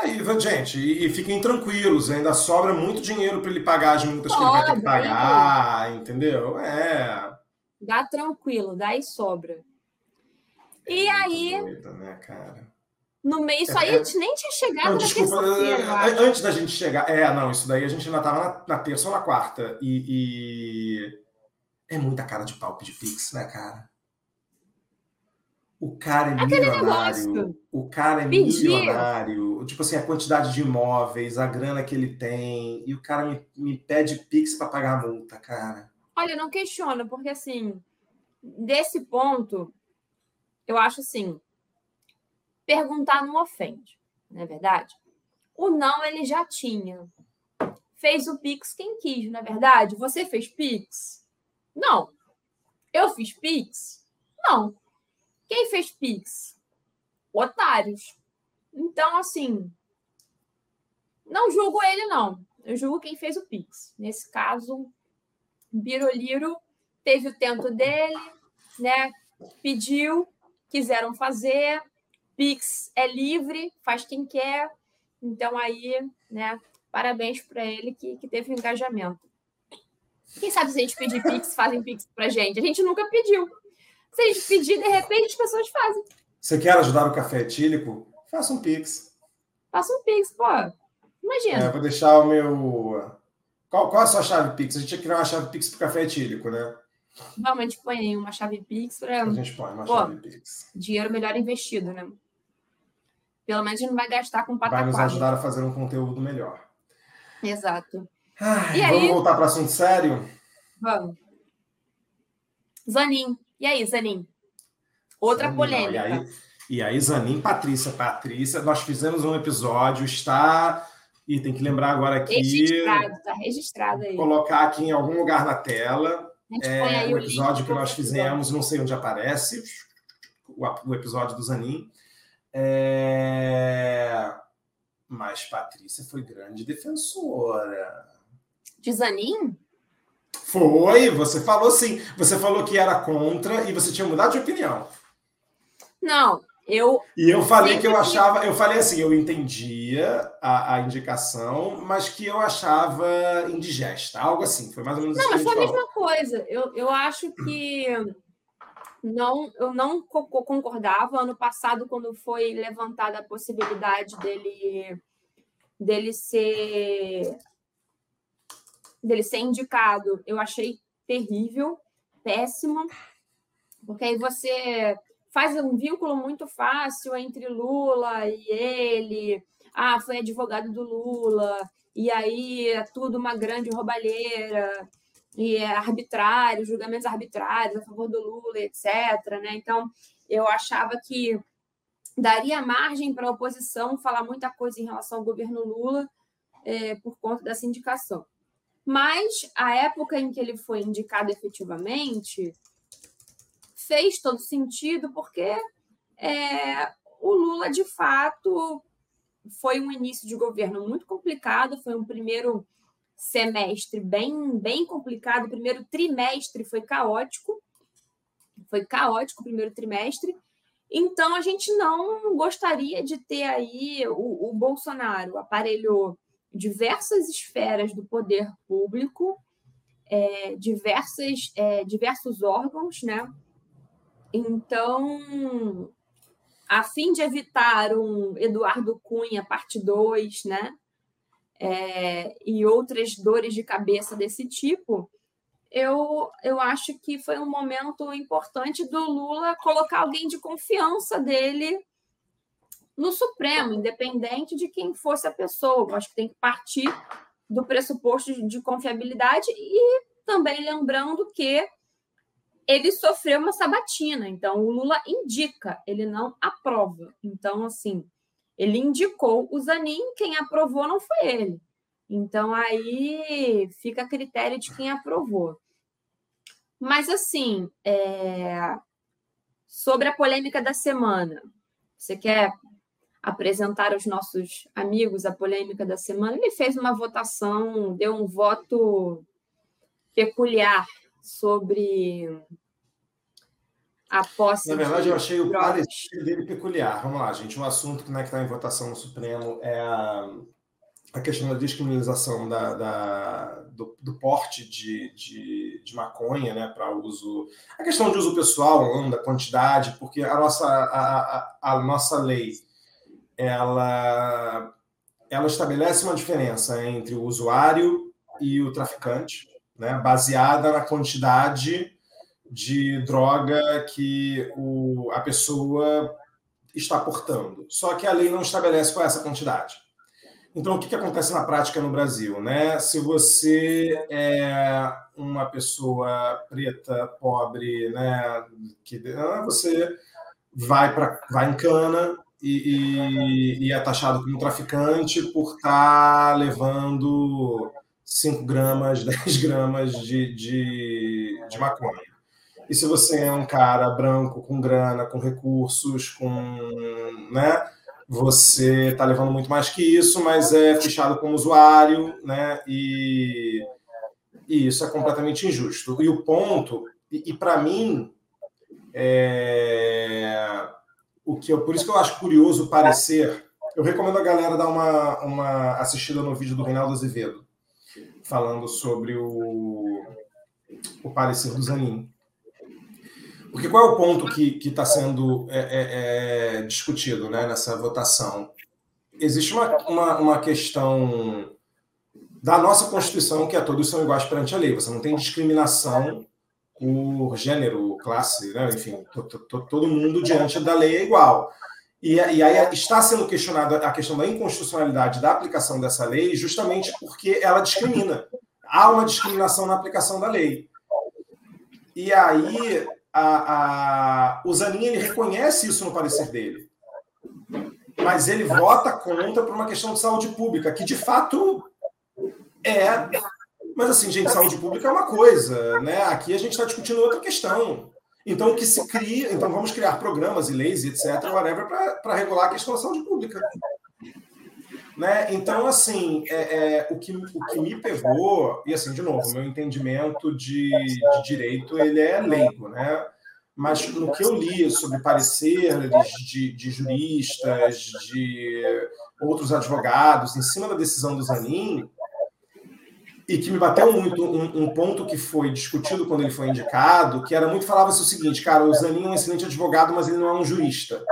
Aí, gente, e, fiquem tranquilos, ainda sobra muito dinheiro para ele pagar as multas que ele vai ter que pagar, entendeu? É. Dá tranquilo, dá e sobra. E é aí. Doida, né, cara? No meio, isso aí a gente nem tinha chegado não, desculpa, Antes da gente chegar. É, não, isso daí a gente ainda estava na, na, terça ou na quarta. E, e, É muita cara de pau de Pix, né, cara? O cara é Aquele milionário. Negócio. O cara é Pedir. milionário. Tipo assim, a quantidade de imóveis, a grana que ele tem. E o cara me, me pede Pix para pagar a multa, cara. Olha, não questiono, porque assim, desse ponto, eu acho assim, perguntar não ofende, não é verdade? O não ele já tinha. Fez o Pix quem quis, não é verdade? Você fez Pix? Não. Eu fiz Pix? Não. Quem fez Pix? Otários. Então, assim, não julgo ele, não. Eu julgo quem fez o Pix. Nesse caso, Biroliro teve o tento dele, né? Pediu, quiseram fazer. Pix é livre, faz quem quer. Então aí, né? Parabéns para ele que, que teve um engajamento. Quem sabe se a gente pedir Pix, fazem Pix para gente? A gente nunca pediu. Se a gente pedir, de repente as pessoas fazem. Você quer ajudar o café etílico? Faça um Pix. Faça um Pix, pô. Imagina. É, vou deixar o meu. Qual, qual é a sua chave Pix? A gente tinha que criar uma chave Pix para o café etílico, né? Vamos, a gente põe aí uma chave Pix para. A gente põe uma Pô, chave Pix. Dinheiro melhor investido, né? Pelo menos a gente não vai gastar com pataquada. Vai nos ajudar a fazer um conteúdo melhor. Exato. Ai, e vamos aí... voltar para assunto sério? Vamos. Zanin. E aí, Zanin? Outra Zanin, polêmica. e, aí, e aí, Zanin, Patrícia. Patrícia, nós fizemos um episódio, está. E tem que lembrar agora aqui. Registrado, está registrado aí. Colocar aqui em algum lugar na tela é, o episódio que nós fizemos, não sei onde aparece, o, o episódio do Zanin. É... Mas Patrícia foi grande defensora. De Zanin? Foi, você falou sim. Você falou que era contra e você tinha mudado de opinião. Não, eu. E eu falei que eu achava, eu falei assim, eu entendia a, a, indicação, mas que eu achava indigesta, algo assim. Foi mais ou menos Não, mas foi a mesma coisa. Eu, eu acho que não, eu não concordava. Ano passado, quando foi levantada a possibilidade dele, dele ser dele ser indicado, eu achei terrível, péssimo, porque aí você faz um vínculo muito fácil entre Lula e ele. Ah, foi advogado do Lula, e aí é tudo uma grande roubalheira, e é arbitrário, julgamentos arbitrários a favor do Lula, etc. Né? Então, eu achava que daria margem para a oposição falar muita coisa em relação ao governo Lula é, por conta dessa indicação. Mas a época em que ele foi indicado efetivamente fez todo sentido, porque é, o Lula, de fato, foi um início de governo muito complicado, foi um primeiro semestre bem, bem complicado, o primeiro trimestre foi caótico, foi caótico o primeiro trimestre, então a gente não gostaria de ter aí o, o Bolsonaro aparelhou diversas esferas do poder público, é, diversas, é, diversos órgãos, né? Então, a fim de evitar um Eduardo Cunha parte 2, né? É, e outras dores de cabeça desse tipo, eu, eu acho que foi um momento importante do Lula colocar alguém de confiança dele no Supremo, independente de quem fosse a pessoa. Eu acho que tem que partir do pressuposto de confiabilidade e também lembrando que ele sofreu uma sabatina, então o Lula indica, ele não aprova. Então, assim, ele indicou o Zanin, quem aprovou não foi ele. Então, aí fica a critério de quem aprovou. Mas, assim, é... sobre a polêmica da semana, você quer apresentar aos nossos amigos a polêmica da semana, ele fez uma votação, deu um voto peculiar sobre a posse. Na verdade, eu achei o parecer dele peculiar. Vamos lá, gente. O assunto que né, está em votação no Supremo é a, a questão da descriminalização da, da do, do, porte de, de, de maconha né, para uso. A questão de uso pessoal, da quantidade, porque a nossa, a, a, a nossa lei ela, ela estabelece uma diferença entre o usuário e o traficante, né, baseada na quantidade de droga que o, a pessoa está portando. Só que a lei não estabelece qual é essa quantidade. Então, o que, que acontece na prática no Brasil? Né? Se você é uma pessoa preta, pobre, né, que, ah, você vai, pra, vai em cana, e, e, e, é taxado como traficante por estar tá levando 5 gramas, 10 gramas de, de, de, maconha. E se você é um cara branco, com grana, com recursos, com. Né, você está levando muito mais que isso, mas é fechado como usuário, né? E, e isso é completamente injusto. E o ponto, e, e para mim, é o que eu, por isso que eu acho curioso parecer. Eu recomendo a galera dar uma, uma assistida no vídeo do Reinaldo Azevedo, falando sobre o, o parecer do Zanin. Porque qual é o ponto que está sendo é, é, é, discutido né, nessa votação? Existe uma, uma, uma questão da nossa Constituição que é todos são iguais perante a lei. Você não tem discriminação por gênero, classe, né? enfim, todo mundo diante da lei é igual. E, e aí está sendo questionada a questão da inconstitucionalidade da aplicação dessa lei justamente porque ela discrimina. Há uma discriminação na aplicação da lei. E aí a, a, o Zanin ele reconhece isso no parecer dele. Mas ele vota contra por uma questão de saúde pública, que de fato é mas assim, gente, saúde pública é uma coisa, né? Aqui a gente está discutindo outra questão. Então, que se cria, então vamos criar programas e leis, etc., whatever, para regular a questão da saúde pública. Né? Então, assim, é, é, o, que, o que me pegou, e assim, de novo, meu entendimento de, de direito ele é leigo, né? Mas no que eu li sobre pareceres de, de juristas, de outros advogados, em cima da decisão do Zanin, e que me bateu muito um, um, ponto que foi discutido quando ele foi indicado, que era muito falava-se o seguinte, cara, o Zanin é um excelente advogado, mas ele não é um jurista.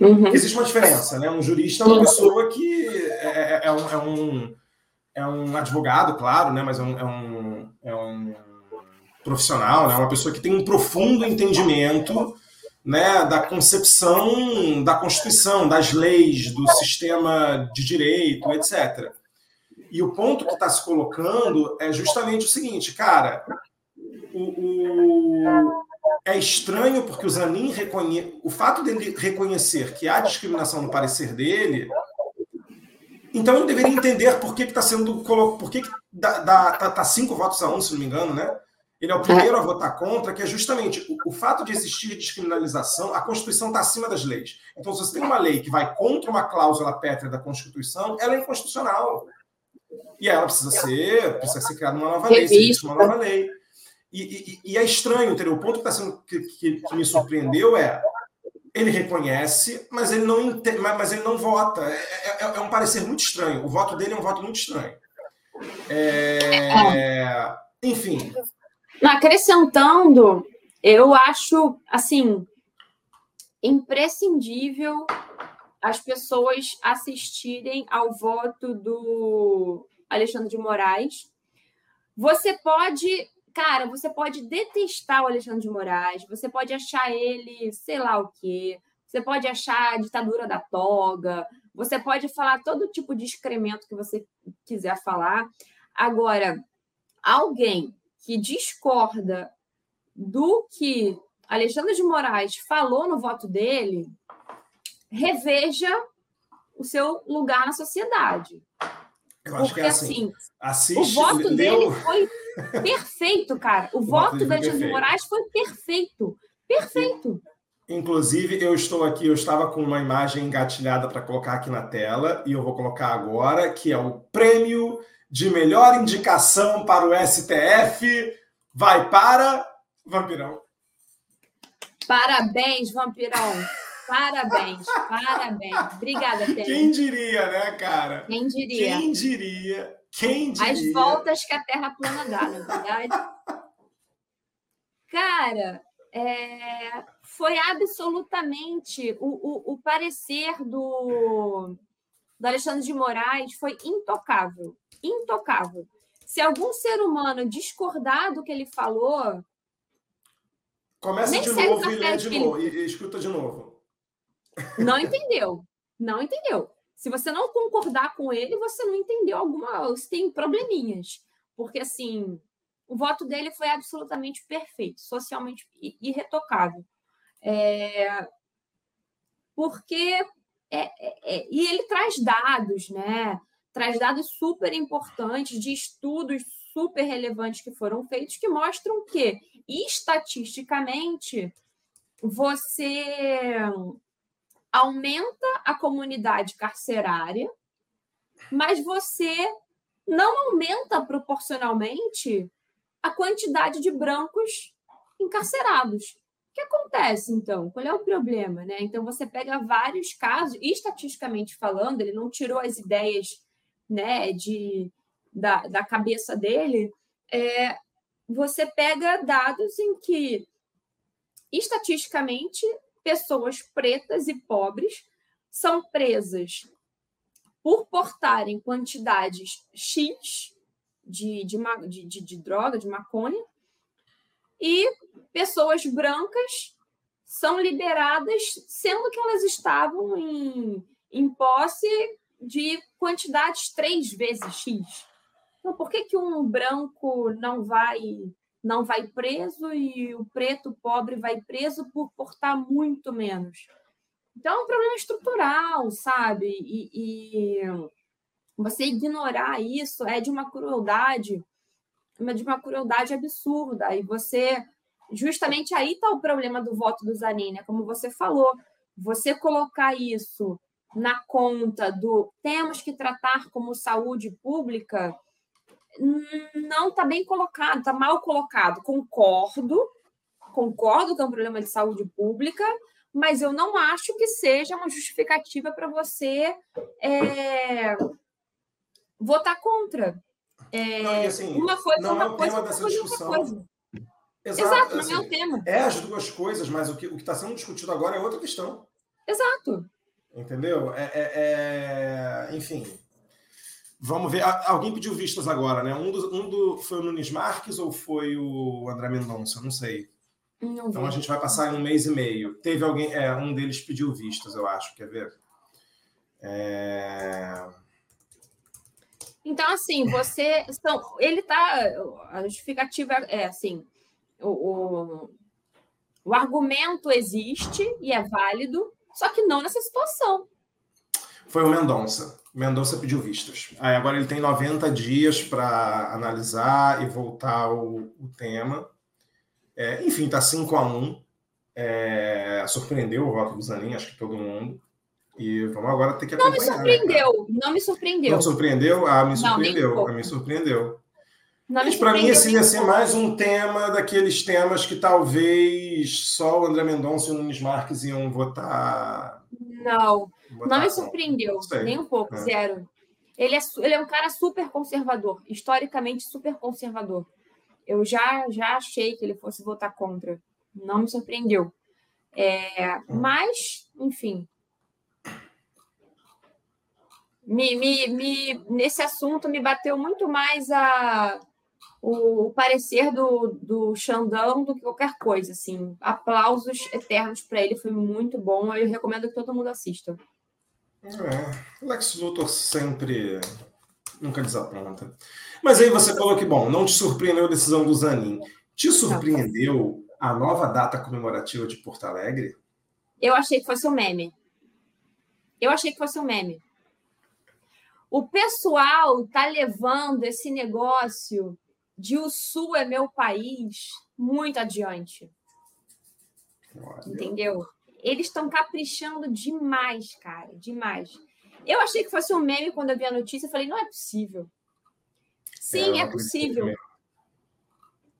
Uhum. Existe uma diferença, né? Um jurista é uma pessoa que é, é, é, um, é, um, é um advogado, claro, né? Mas é um, é um, é um profissional, né? Uma pessoa que tem um profundo entendimento né, da concepção da Constituição, das leis, do sistema de direito, etc. E o ponto que está se colocando é justamente o seguinte, cara, o, o, é estranho porque o Zanin reconhece. O fato dele reconhecer que há discriminação no parecer dele, então ele deveria entender por que está sendo. Por que, que dá, dá, tá, tá, cinco votos a um, se não me engano, né? Ele é o primeiro a votar contra, que é justamente o, o fato de existir descriminalização, a Constituição está acima das leis. Então, se você tem uma lei que vai contra uma cláusula pétrea da Constituição, ela é inconstitucional. E ela precisa ser, precisa ser criada uma nova lei, uma nova lei. E, e, e, é estranho, entendeu? O ponto que, tá sendo, que, que, que, me surpreendeu é ele reconhece, mas ele não, entende, mas ele não vota. É, é, é, um parecer muito estranho. O voto dele é um voto muito estranho. É, enfim. Acrescentando, eu acho assim imprescindível as pessoas assistirem ao voto do Alexandre de Moraes. Você pode, cara, você pode detestar o Alexandre de Moraes, você pode achar ele, sei lá o quê, você pode achar a ditadura da toga, você pode falar todo tipo de excremento que você quiser falar. Agora, alguém que discorda do que Alexandre de Moraes falou no voto dele, reveja o seu lugar na sociedade. Eu acho Porque, que é assim. assim o voto leu... dele foi perfeito, cara. O, o voto Alexandre de Moraes foi perfeito. Perfeito. Inclusive, eu estou aqui, eu estava com uma imagem engatilhada para colocar aqui na tela, e eu vou colocar agora, que é o prêmio de melhor indicação para o STF. Vai para Vampirão. Parabéns, Vampirão. Parabéns, parabéns. Obrigada, Tênis. Quem diria, né, cara? Quem diria? Quem diria? Quem diria? As voltas que a Terra plana dá, na verdade. Cara, é, foi absolutamente o, o, o parecer do, do Alexandre de Moraes foi intocável, intocável. Se algum ser humano discordar do que ele falou, começa de novo e lê de novo e escuta de novo. Não entendeu. Não entendeu. Se você não concordar com ele, você não entendeu alguma. Você tem probleminhas. Porque, assim, o voto dele foi absolutamente perfeito, socialmente irretocável. É... Porque. É, é, é, e ele traz dados, né? Traz dados super importantes de estudos super relevantes que foram feitos que mostram que, estatisticamente, você aumenta a comunidade carcerária, mas você não aumenta proporcionalmente a quantidade de brancos encarcerados. O que acontece, então? Qual é o problema? Né? Então, você pega vários casos, e estatisticamente falando, ele não tirou as ideias né, de, da, da cabeça dele, é, você pega dados em que, estatisticamente, pessoas pretas e pobres são presas por portarem quantidades X de, de, de, de droga, de maconha, e pessoas brancas são liberadas, sendo que elas estavam em, em posse de quantidades três vezes X. Então, por que, que um branco não vai não vai preso e o preto pobre vai preso por portar muito menos. Então, é um problema estrutural, sabe? E, e você ignorar isso é de uma crueldade, de uma crueldade absurda. E você, justamente aí está o problema do voto do Zanin, né? Como você falou, você colocar isso na conta do temos que tratar como saúde pública, não está bem colocado, está mal colocado. Concordo, concordo que é um problema de saúde pública, mas eu não acho que seja uma justificativa para você é, votar contra. É, não, assim, uma coisa não uma é o coisa, tema dessa discussão. Coisa. Exato, Exato assim, não é o assim, tema. É as duas coisas, mas o que o está sendo discutido agora é outra questão. Exato. Entendeu? É, é, é... Enfim. Vamos ver. Alguém pediu vistas agora, né? Um do, um do foi o Nunes Marques ou foi o André Mendonça? Não sei. Não então a gente vai passar em um mês e meio. Teve alguém, é, um deles pediu vistas, eu acho. Quer ver? É... Então, assim, você. Então, ele tá. A justificativa é assim: o, o, o argumento existe e é válido, só que não nessa situação. Foi o Mendonça. Mendonça pediu vistas. Aí agora ele tem 90 dias para analisar e voltar ao, o tema. É, enfim, está 5 a 1 é, Surpreendeu o voto do Zanin, acho que todo mundo. E vamos agora ter que acompanhar. Não me né, surpreendeu, né, não me surpreendeu. Não surpreendeu? Ah, me surpreendeu. Não, me surpreendeu. Mas para mim, assim, ia ser mais um tema daqueles temas que talvez só o André Mendonça e o Nunes Marques iam votar. Não, não me surpreendeu, nem um pouco, é. zero. Ele é, ele é um cara super conservador, historicamente super conservador. Eu já, já achei que ele fosse votar contra. Não me surpreendeu. É, mas, enfim. Me, me, me, nesse assunto me bateu muito mais a, o parecer do, do Xandão do que qualquer coisa, assim. Aplausos eternos para ele, foi muito bom. Eu recomendo que todo mundo assista. É, Lex Luthor sempre nunca desaponta. Mas aí você falou que, bom, não te surpreendeu a decisão do Zanin. Te surpreendeu a nova data comemorativa de Porto Alegre? Eu achei que fosse um meme. Eu achei que fosse um meme. O pessoal tá levando esse negócio de o Sul é meu país muito adiante. Olha. Entendeu? Eles estão caprichando demais, cara, demais. Eu achei que fosse um meme quando eu vi a notícia, eu falei, não é possível. Sim, é, é possível.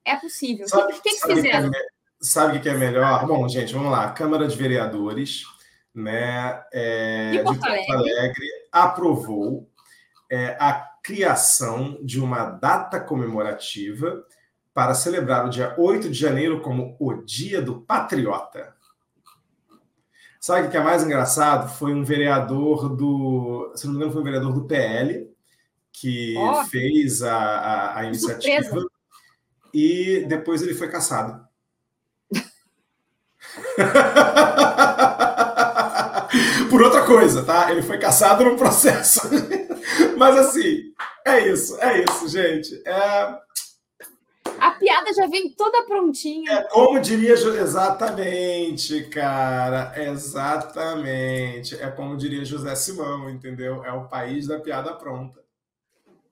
É possível. Sabe, o que, que, que fizeram? Que é, sabe o que é melhor? Bom, gente, vamos lá. Câmara de Vereadores né, é, de Porto Alegre, Porto Alegre aprovou é, a criação de uma data comemorativa para celebrar o dia 8 de janeiro como o Dia do Patriota. Sabe o que é mais engraçado? Foi um vereador do. Se não me engano, foi um vereador do PL que oh, fez a, a, a iniciativa surpresa. e depois ele foi caçado. Por outra coisa, tá? Ele foi caçado no processo. Mas assim, é isso, é isso, gente. É... A piada já vem toda prontinha. É, como diria exatamente, cara, exatamente. É como diria José Simão, entendeu? É o país da piada pronta.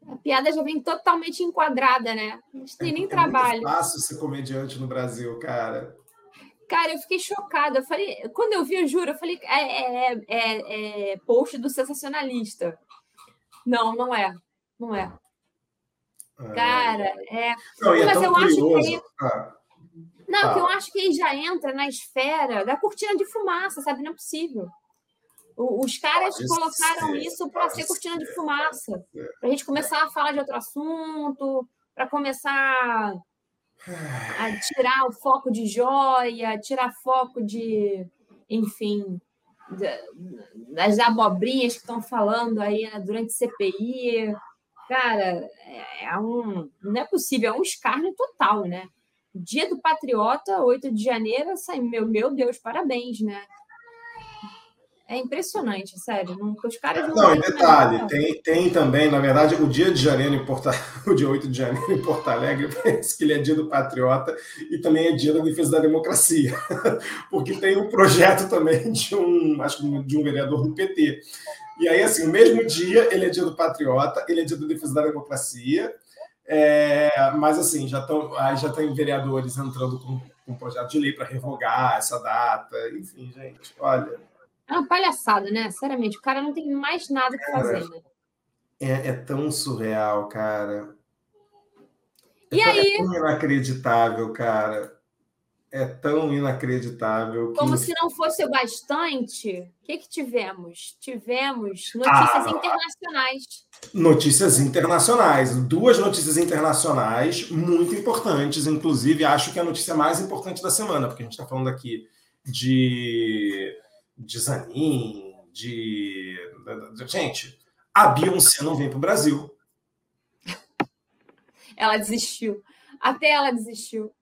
A piada já vem totalmente enquadrada, né? A gente tem é, nem é trabalho. É fácil ser comediante no Brasil, cara. Cara, eu fiquei chocada. Eu falei, quando eu vi, eu juro, eu falei, é, é, é, é post do sensacionalista. Não, não é. Não é. é. Cara, é. Não, é mas eu curioso. acho que. Ah. Não, ah. que eu acho que ele já entra na esfera da cortina de fumaça, sabe? Não é possível. Os caras pode colocaram ser, isso para ser cortina de fumaça. Para a gente começar a falar de outro assunto, para começar a tirar o foco de joia, tirar foco de, enfim, das abobrinhas que estão falando aí né, durante CPI. Cara, é, é um, não é possível, é um escárnio total, né? Dia do Patriota, 8 de janeiro, assim, meu, meu Deus, parabéns, né? É impressionante, sério. Não, os caras não. Não, e detalhe, tem, tem também, na verdade, o dia de janeiro em Porto o dia 8 de janeiro em Porto Alegre, parece que ele é dia do patriota e também é dia da defesa da democracia. Porque tem um projeto também de um, acho que de um vereador do PT. E aí, assim, o mesmo dia ele é dia do patriota, ele é dia da defesa da democracia. É, mas assim, já estão aí já tem vereadores entrando com, com um projeto de lei para revogar essa data, enfim, gente, olha. É uma palhaçada, né? Seriamente, o cara não tem mais nada que fazer, né? É, é tão surreal, cara. E é, aí? É tão inacreditável, cara. É tão inacreditável. Que... Como se não fosse o bastante, o que, que tivemos? Tivemos notícias ah, internacionais. Notícias internacionais. Duas notícias internacionais muito importantes. Inclusive, acho que é a notícia mais importante da semana, porque a gente está falando aqui de, de Zanin, de. Gente, a Beyoncé não vem para o Brasil. Ela desistiu. Até ela desistiu.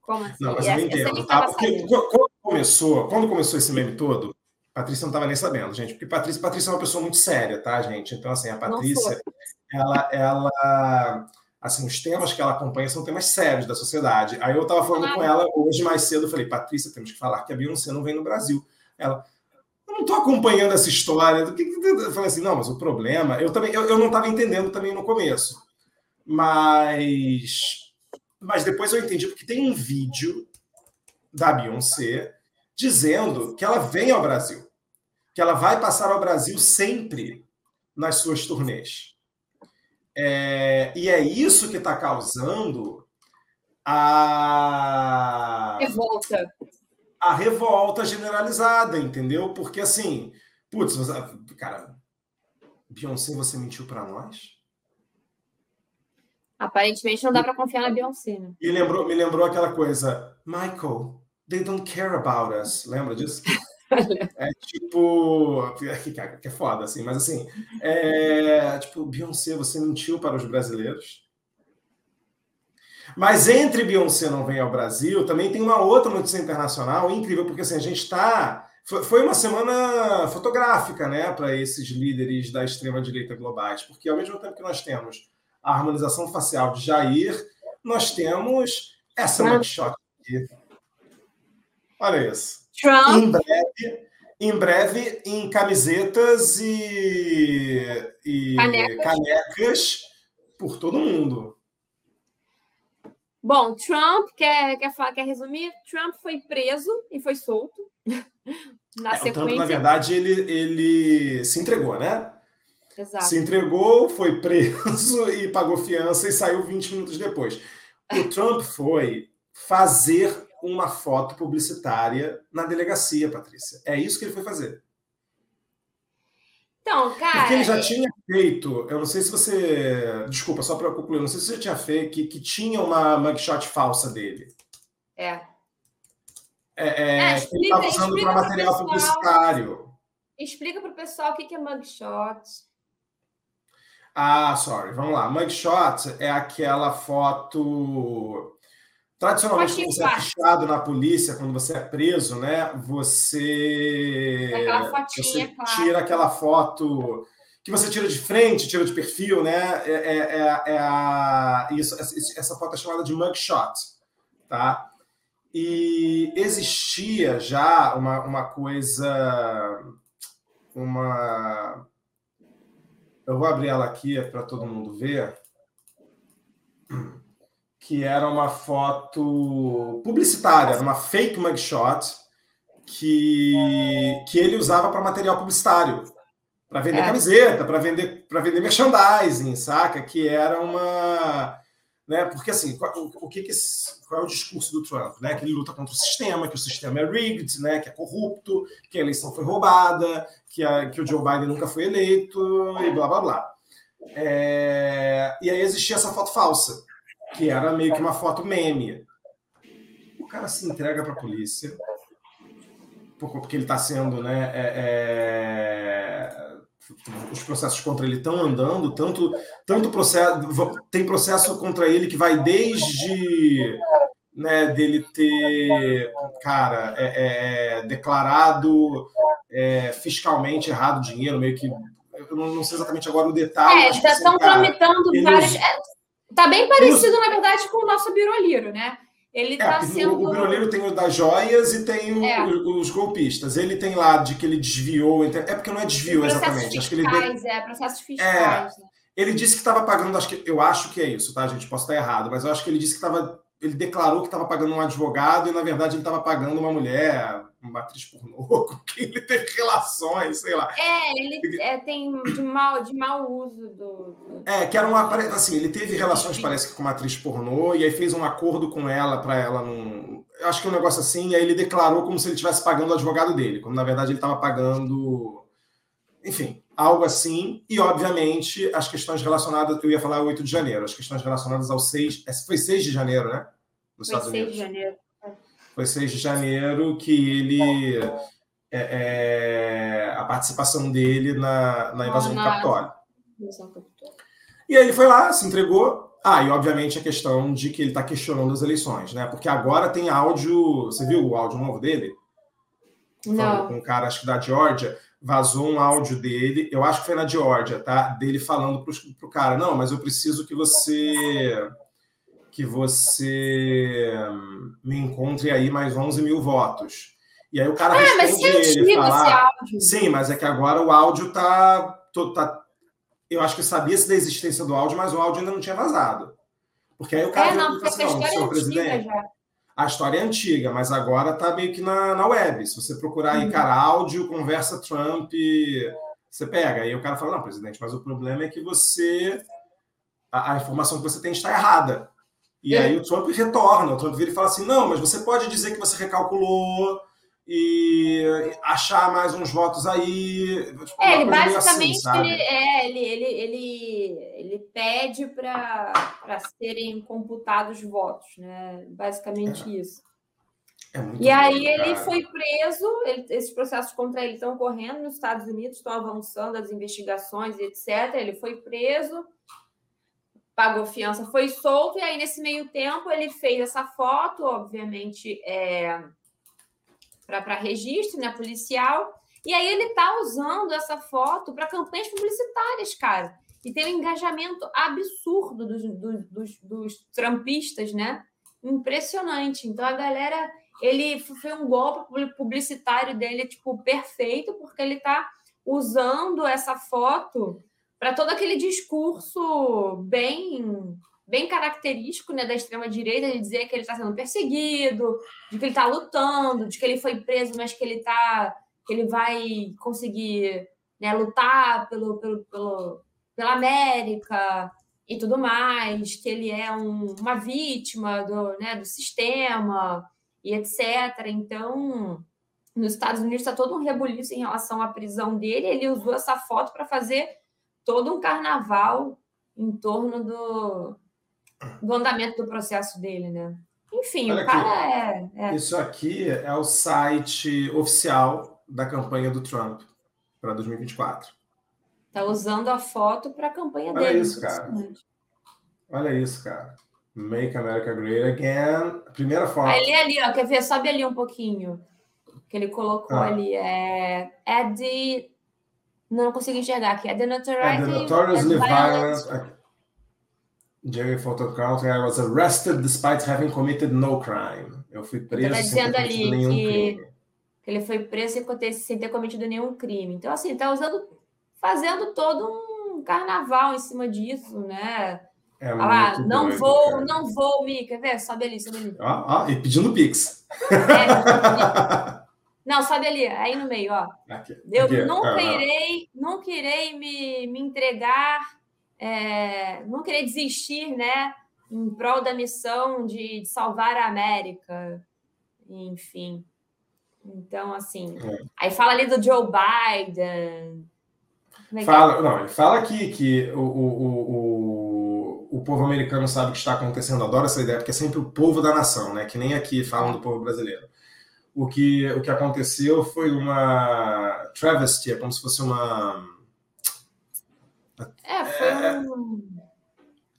Como assim? Não, mas eu entendo. Tá? Porque quando começou, quando começou esse meme todo, Patrícia não estava nem sabendo, gente. Porque Patrícia, Patrícia é uma pessoa muito séria, tá, gente? Então, assim, a Patrícia, ela, ela, assim, os temas que ela acompanha são temas sérios da sociedade. Aí eu estava falando ah. com ela hoje mais cedo, eu falei, Patrícia, temos que falar que a Beyoncé não vem no Brasil. Ela, eu não estou acompanhando essa história. Eu falei assim, não, mas o problema, eu também, eu, eu não estava entendendo também no começo, mas, mas depois eu entendi porque tem um vídeo da Beyoncé dizendo que ela vem ao Brasil, que ela vai passar ao Brasil sempre nas suas turnês. É, e é isso que está causando a revolta a revolta generalizada, entendeu? Porque assim, putz, você, cara, Beyoncé, você mentiu para nós? Aparentemente não dá para confiar na Beyoncé, né? E lembrou, me lembrou aquela coisa, Michael, they don't care about us. Lembra disso? É tipo. Que, que é foda, assim, mas assim. É, tipo, Beyoncé, você mentiu para os brasileiros. Mas entre Beyoncé não vem ao Brasil, também tem uma outra notícia internacional incrível, porque assim, a gente está. Foi uma semana fotográfica né, para esses líderes da extrema-direita globais, porque ao mesmo tempo que nós temos a harmonização facial de Jair, nós temos essa mugshot aqui. Olha isso. Trump. Em breve, em breve, em camisetas e, e canecas. canecas por todo mundo. Bom, Trump, quer, quer, falar, quer resumir? Trump foi preso e foi solto. na é, sequência. O Trump, na verdade, ele, ele se entregou, né? Exato. Se entregou, foi preso e pagou fiança e saiu 20 minutos depois. O Trump foi fazer uma foto publicitária na delegacia, Patrícia. É isso que ele foi fazer. Então, cara. Porque ele já tinha feito, eu não sei se você. Desculpa, só para concluir, não sei se você tinha feito, que, que tinha uma mugshot falsa dele. É. É, é, é explica, ele estava usando para material pessoal, publicitário. Explica para o pessoal o que é mugshot. Ah, sorry, vamos lá. Mugshot é aquela foto Tradicionalmente, quando você é fichado na polícia, quando você é preso, né? Você, fotinha, você claro. tira aquela foto que você tira de frente, tira de perfil, né? É, é, é, é a, isso, essa foto é chamada de mugshot, tá? E existia já uma, uma coisa, uma... Eu vou abrir ela aqui para todo mundo ver que era uma foto publicitária, uma fake mugshot que, que ele usava para material publicitário, para vender é. camiseta, para vender para vender merchandising, saca? Que era uma, né? Porque assim, o, o que, que qual é o discurso do Trump, né? Que ele luta contra o sistema, que o sistema é rigged, né? Que é corrupto, que a eleição foi roubada, que, a, que o Joe Biden nunca foi eleito e blá blá blá. É, e aí existia essa foto falsa que era meio que uma foto meme. O cara se entrega para a polícia, porque ele está sendo, né? É, é, os processos contra ele estão andando, tanto, tanto processo, tem processo contra ele que vai desde né, dele ter, cara, é, é, é declarado é, fiscalmente errado dinheiro, meio que eu não, sei exatamente agora o detalhe. É, já estão assim, tramitando vários. Tá bem parecido, na verdade, com o nosso Biroliro, né? Ele está é, sendo. O, o Biroliro tem o das joias e tem o, é. os, golpistas. Ele tem lá de que ele desviou. É porque não é desvio exatamente. Acho que ele é, processos fiscais. É, né? Ele disse que estava pagando, acho que, eu acho que é isso, tá, gente? Posso estar errado, mas eu acho que ele disse que estava. Ele declarou que estava pagando um advogado e, na verdade, ele estava pagando uma mulher, uma atriz pornô com quem ele teve relações, sei lá. É, ele é, tem de mau, de mau uso do, É, que era uma. Assim, ele teve relações, parece que com uma atriz pornô, e aí fez um acordo com ela para ela não. Acho que é um negócio assim, e aí ele declarou como se ele estivesse pagando o advogado dele, quando na verdade ele estava pagando. Enfim, algo assim, e obviamente as questões relacionadas, eu ia falar 8 de janeiro, as questões relacionadas ao 6, foi 6 de janeiro, né? Nos foi Estados 6 Unidos. de janeiro. Foi 6 de janeiro que ele. É, é, a participação dele na, na invasão do Capitólio. E aí ele foi lá, se entregou. Ah, e obviamente a questão de que ele está questionando as eleições, né? Porque agora tem áudio. Você viu o áudio novo dele? Não. Com um cara, acho que da Georgia vazou um áudio dele, eu acho que foi na Georgia, tá? Dele falando pro, pro cara, não, mas eu preciso que você que você me encontre aí mais 11 mil votos. E aí o cara ah, responde mas ele, fala, sim, mas é que agora o áudio tá, tá, eu acho que sabia-se da existência do áudio, mas o áudio ainda não tinha vazado. Porque aí o cara é, não, porque assim, não, senhor presidente, já. A história é antiga, mas agora está meio que na, na web. Se você procurar aí, uhum. cara, áudio, conversa Trump, você pega. Aí o cara fala, não, presidente, mas o problema é que você. A, a informação que você tem está errada. E é. aí o Trump retorna. O Trump vira e fala assim: não, mas você pode dizer que você recalculou e achar mais uns votos aí. Tipo, é, ele basicamente assim, ele, é, ele, ele, ele, ele pede para serem computados votos, né? Basicamente é. isso. É e aí ele foi preso, ele, esses processos contra ele estão correndo nos Estados Unidos, estão avançando as investigações, etc. Ele foi preso, pagou fiança, foi solto, e aí nesse meio tempo ele fez essa foto, obviamente. É, para registro né, policial. E aí ele está usando essa foto para campanhas publicitárias, cara. E tem um engajamento absurdo dos, dos, dos, dos trampistas, né? Impressionante. Então a galera, ele foi um golpe publicitário dele, tipo, perfeito, porque ele está usando essa foto para todo aquele discurso bem bem característico né, da extrema-direita de dizer que ele está sendo perseguido, de que ele está lutando, de que ele foi preso, mas que ele tá, que ele vai conseguir né, lutar pelo, pelo, pelo, pela América e tudo mais, que ele é um, uma vítima do, né, do sistema e etc. Então, nos Estados Unidos está todo um rebuliço em relação à prisão dele. Ele usou essa foto para fazer todo um carnaval em torno do, do andamento do processo dele, né? Enfim, Olha o cara é, é, Isso aqui é o site oficial da campanha do Trump para 2024. Tá usando a foto para a campanha Olha dele. Olha isso, cara. Olha isso, cara. Make America Great Again. Primeira foto. Ali, ali, ó. Quer ver? Sobe ali um pouquinho. Que ele colocou ah. ali. É, é de. Não, consigo enxergar aqui. É The Notoriety. É the Notoriously Violent. Jerry Photocount, I was arrested despite having committed no crime. Eu fui preso sem ter cometido nenhum que, crime. Que ele foi preso sem ter cometido nenhum crime. Então, assim, tá usando, fazendo todo um carnaval em cima disso, né? É Olha lá, não doido, vou, cara. não vou, Mi, quer ver? Sobe ali, sobe ali. Ah, ah, e pedindo Pix. É, não, sobe ali, aí no meio, ó. Aqui, eu aqui, nunca ah, irei, nunca irei me, me entregar é, não querer desistir, né? Em prol da missão de, de salvar a América, enfim. Então, assim. É. Aí fala ali do Joe Biden. É fala, não, ele fala aqui que o, o, o, o, povo americano sabe o que está acontecendo. Adoro essa ideia, porque é sempre o povo da nação, né? Que nem aqui falam do povo brasileiro. O que, o que aconteceu foi uma travesty, é como se fosse uma é, foi é, um.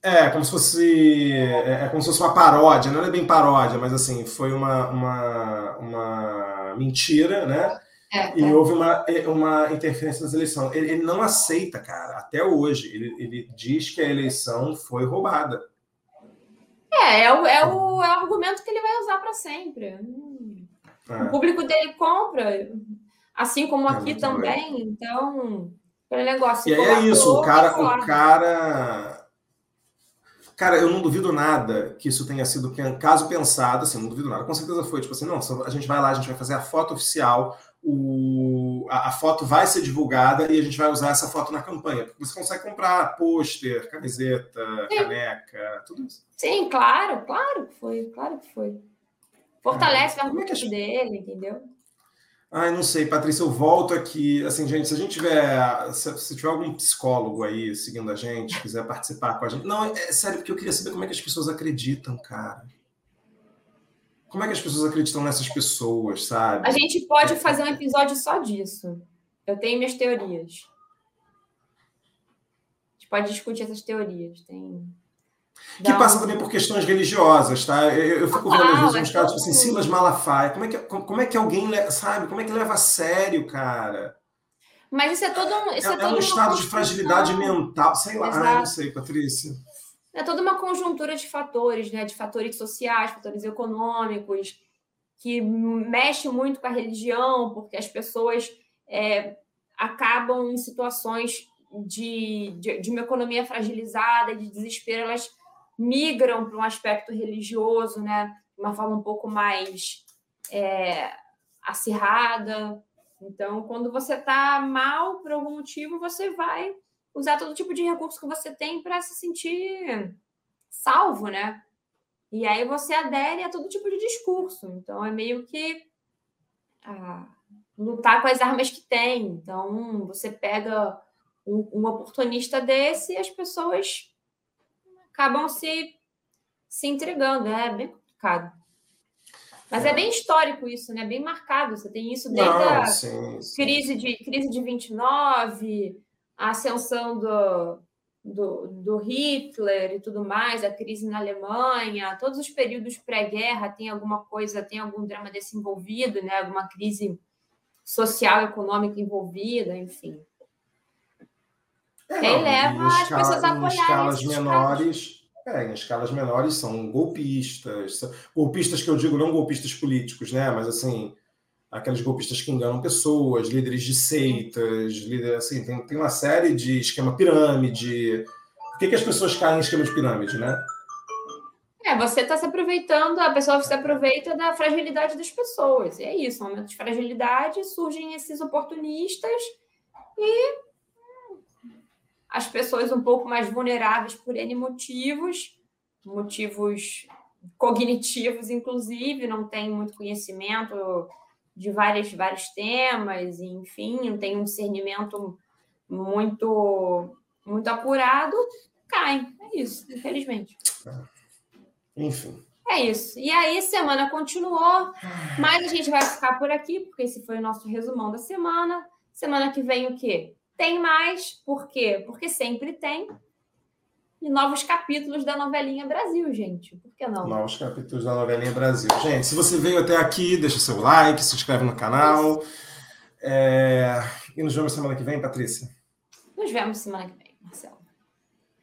É, como se fosse. É, é, como se fosse uma paródia, não é bem paródia, mas assim, foi uma, uma, uma mentira, né? É, e é. houve uma, é, uma interferência nas eleições. Ele, ele, não aceita, cara, até hoje. Ele, ele diz que a eleição foi roubada. É, é o, é o, é o argumento que ele vai usar para sempre. O público dele compra, assim como aqui também, então negócio. E aí é isso, o cara, o cara. Cara, eu não duvido nada que isso tenha sido caso pensado, assim, não duvido nada. Com certeza foi, tipo assim, não, a gente vai lá, a gente vai fazer a foto oficial, o, a, a, foto vai ser divulgada e a gente vai usar essa foto na campanha. Porque você consegue comprar pôster, camiseta, Sim. caneca, tudo isso. Sim, claro, claro que foi, claro que foi. Fortalece é, a é que dele, entendeu? Ai, não sei, Patrícia, eu volto aqui. Assim, gente, se a gente tiver. Se, se tiver algum psicólogo aí seguindo a gente, quiser participar com a gente. Não, é, é sério, porque eu queria saber como é que as pessoas acreditam, cara. Como é que as pessoas acreditam nessas pessoas, sabe? A gente pode fazer um episódio só disso. Eu tenho minhas teorias. A gente pode discutir essas teorias. Tem. Que passa também por questões religiosas, tá? Eu, eu fico vendo às vezes uns caras, tipo assim, Silas Malafaia. Como é, que, como é que alguém, sabe? Como é que leva a sério, cara? Mas isso é todo um. Isso é, é, é um estado de fragilidade mental. Sei lá, não sei, Patrícia é toda uma conjuntura de fatores, né? De fatores sociais, fatores econômicos, que mexe muito com a religião, porque as pessoas é, acabam em situações de, de, de, uma economia fragilizada, de desespero, elas migram para um aspecto religioso, né? Uma forma um pouco mais é, acirrada. Então, quando você está mal por algum motivo, você vai usar todo tipo de recurso que você tem para se sentir salvo, né? E aí você adere a todo tipo de discurso. Então é meio que ah, lutar com as armas que tem. Então você pega um, um, oportunista desse e as pessoas acabam se, se entregando. É bem complicado. Mas é. é bem histórico isso, né? Bem marcado. Você tem isso desde Não, a sim, sim. Crise, de, crise de 29, a ascensão do, do, do, Hitler e tudo mais, a crise na Alemanha, todos os períodos pré-guerra tem alguma coisa, tem algum drama desse envolvido, né? alguma crise social, econômica envolvida, enfim. É, não, leva as escala, pessoas a apoiarem em escalas menores. É, em escalas menores são golpistas. Golpistas que eu digo não golpistas políticos, né? Mas assim, aqueles golpistas que enganam pessoas, líderes de seitas, líder, assim, tem, tem uma série de esquema pirâmide. Por que, que as pessoas caem em esquema de pirâmide, né? É, você está se aproveitando, a pessoa se aproveita da fragilidade das pessoas. E é isso, no momento de fragilidade surgem esses oportunistas e as pessoas um pouco mais vulneráveis por N motivos, motivos cognitivos, inclusive, não têm muito conhecimento de vários, vários temas, enfim, tem um discernimento muito, muito apurado, caem. É isso, infelizmente. Enfim. É isso. E aí, semana continuou, mas a gente vai ficar por aqui, porque esse foi o nosso resumão da semana. Semana que vem o quê? Tem mais. Por quê? Porque sempre tem e novos capítulos da novelinha Brasil, gente. Por que não? Novos capítulos da novelinha Brasil. Gente, se você veio até aqui, deixa seu like, se inscreve no canal. É... E nos vemos semana que vem, Patrícia? Nos vemos semana que vem, Marcelo.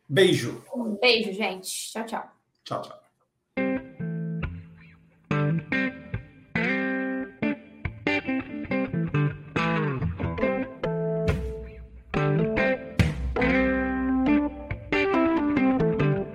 Beijo. Um beijo, gente. Tchau, tchau. Tchau, tchau.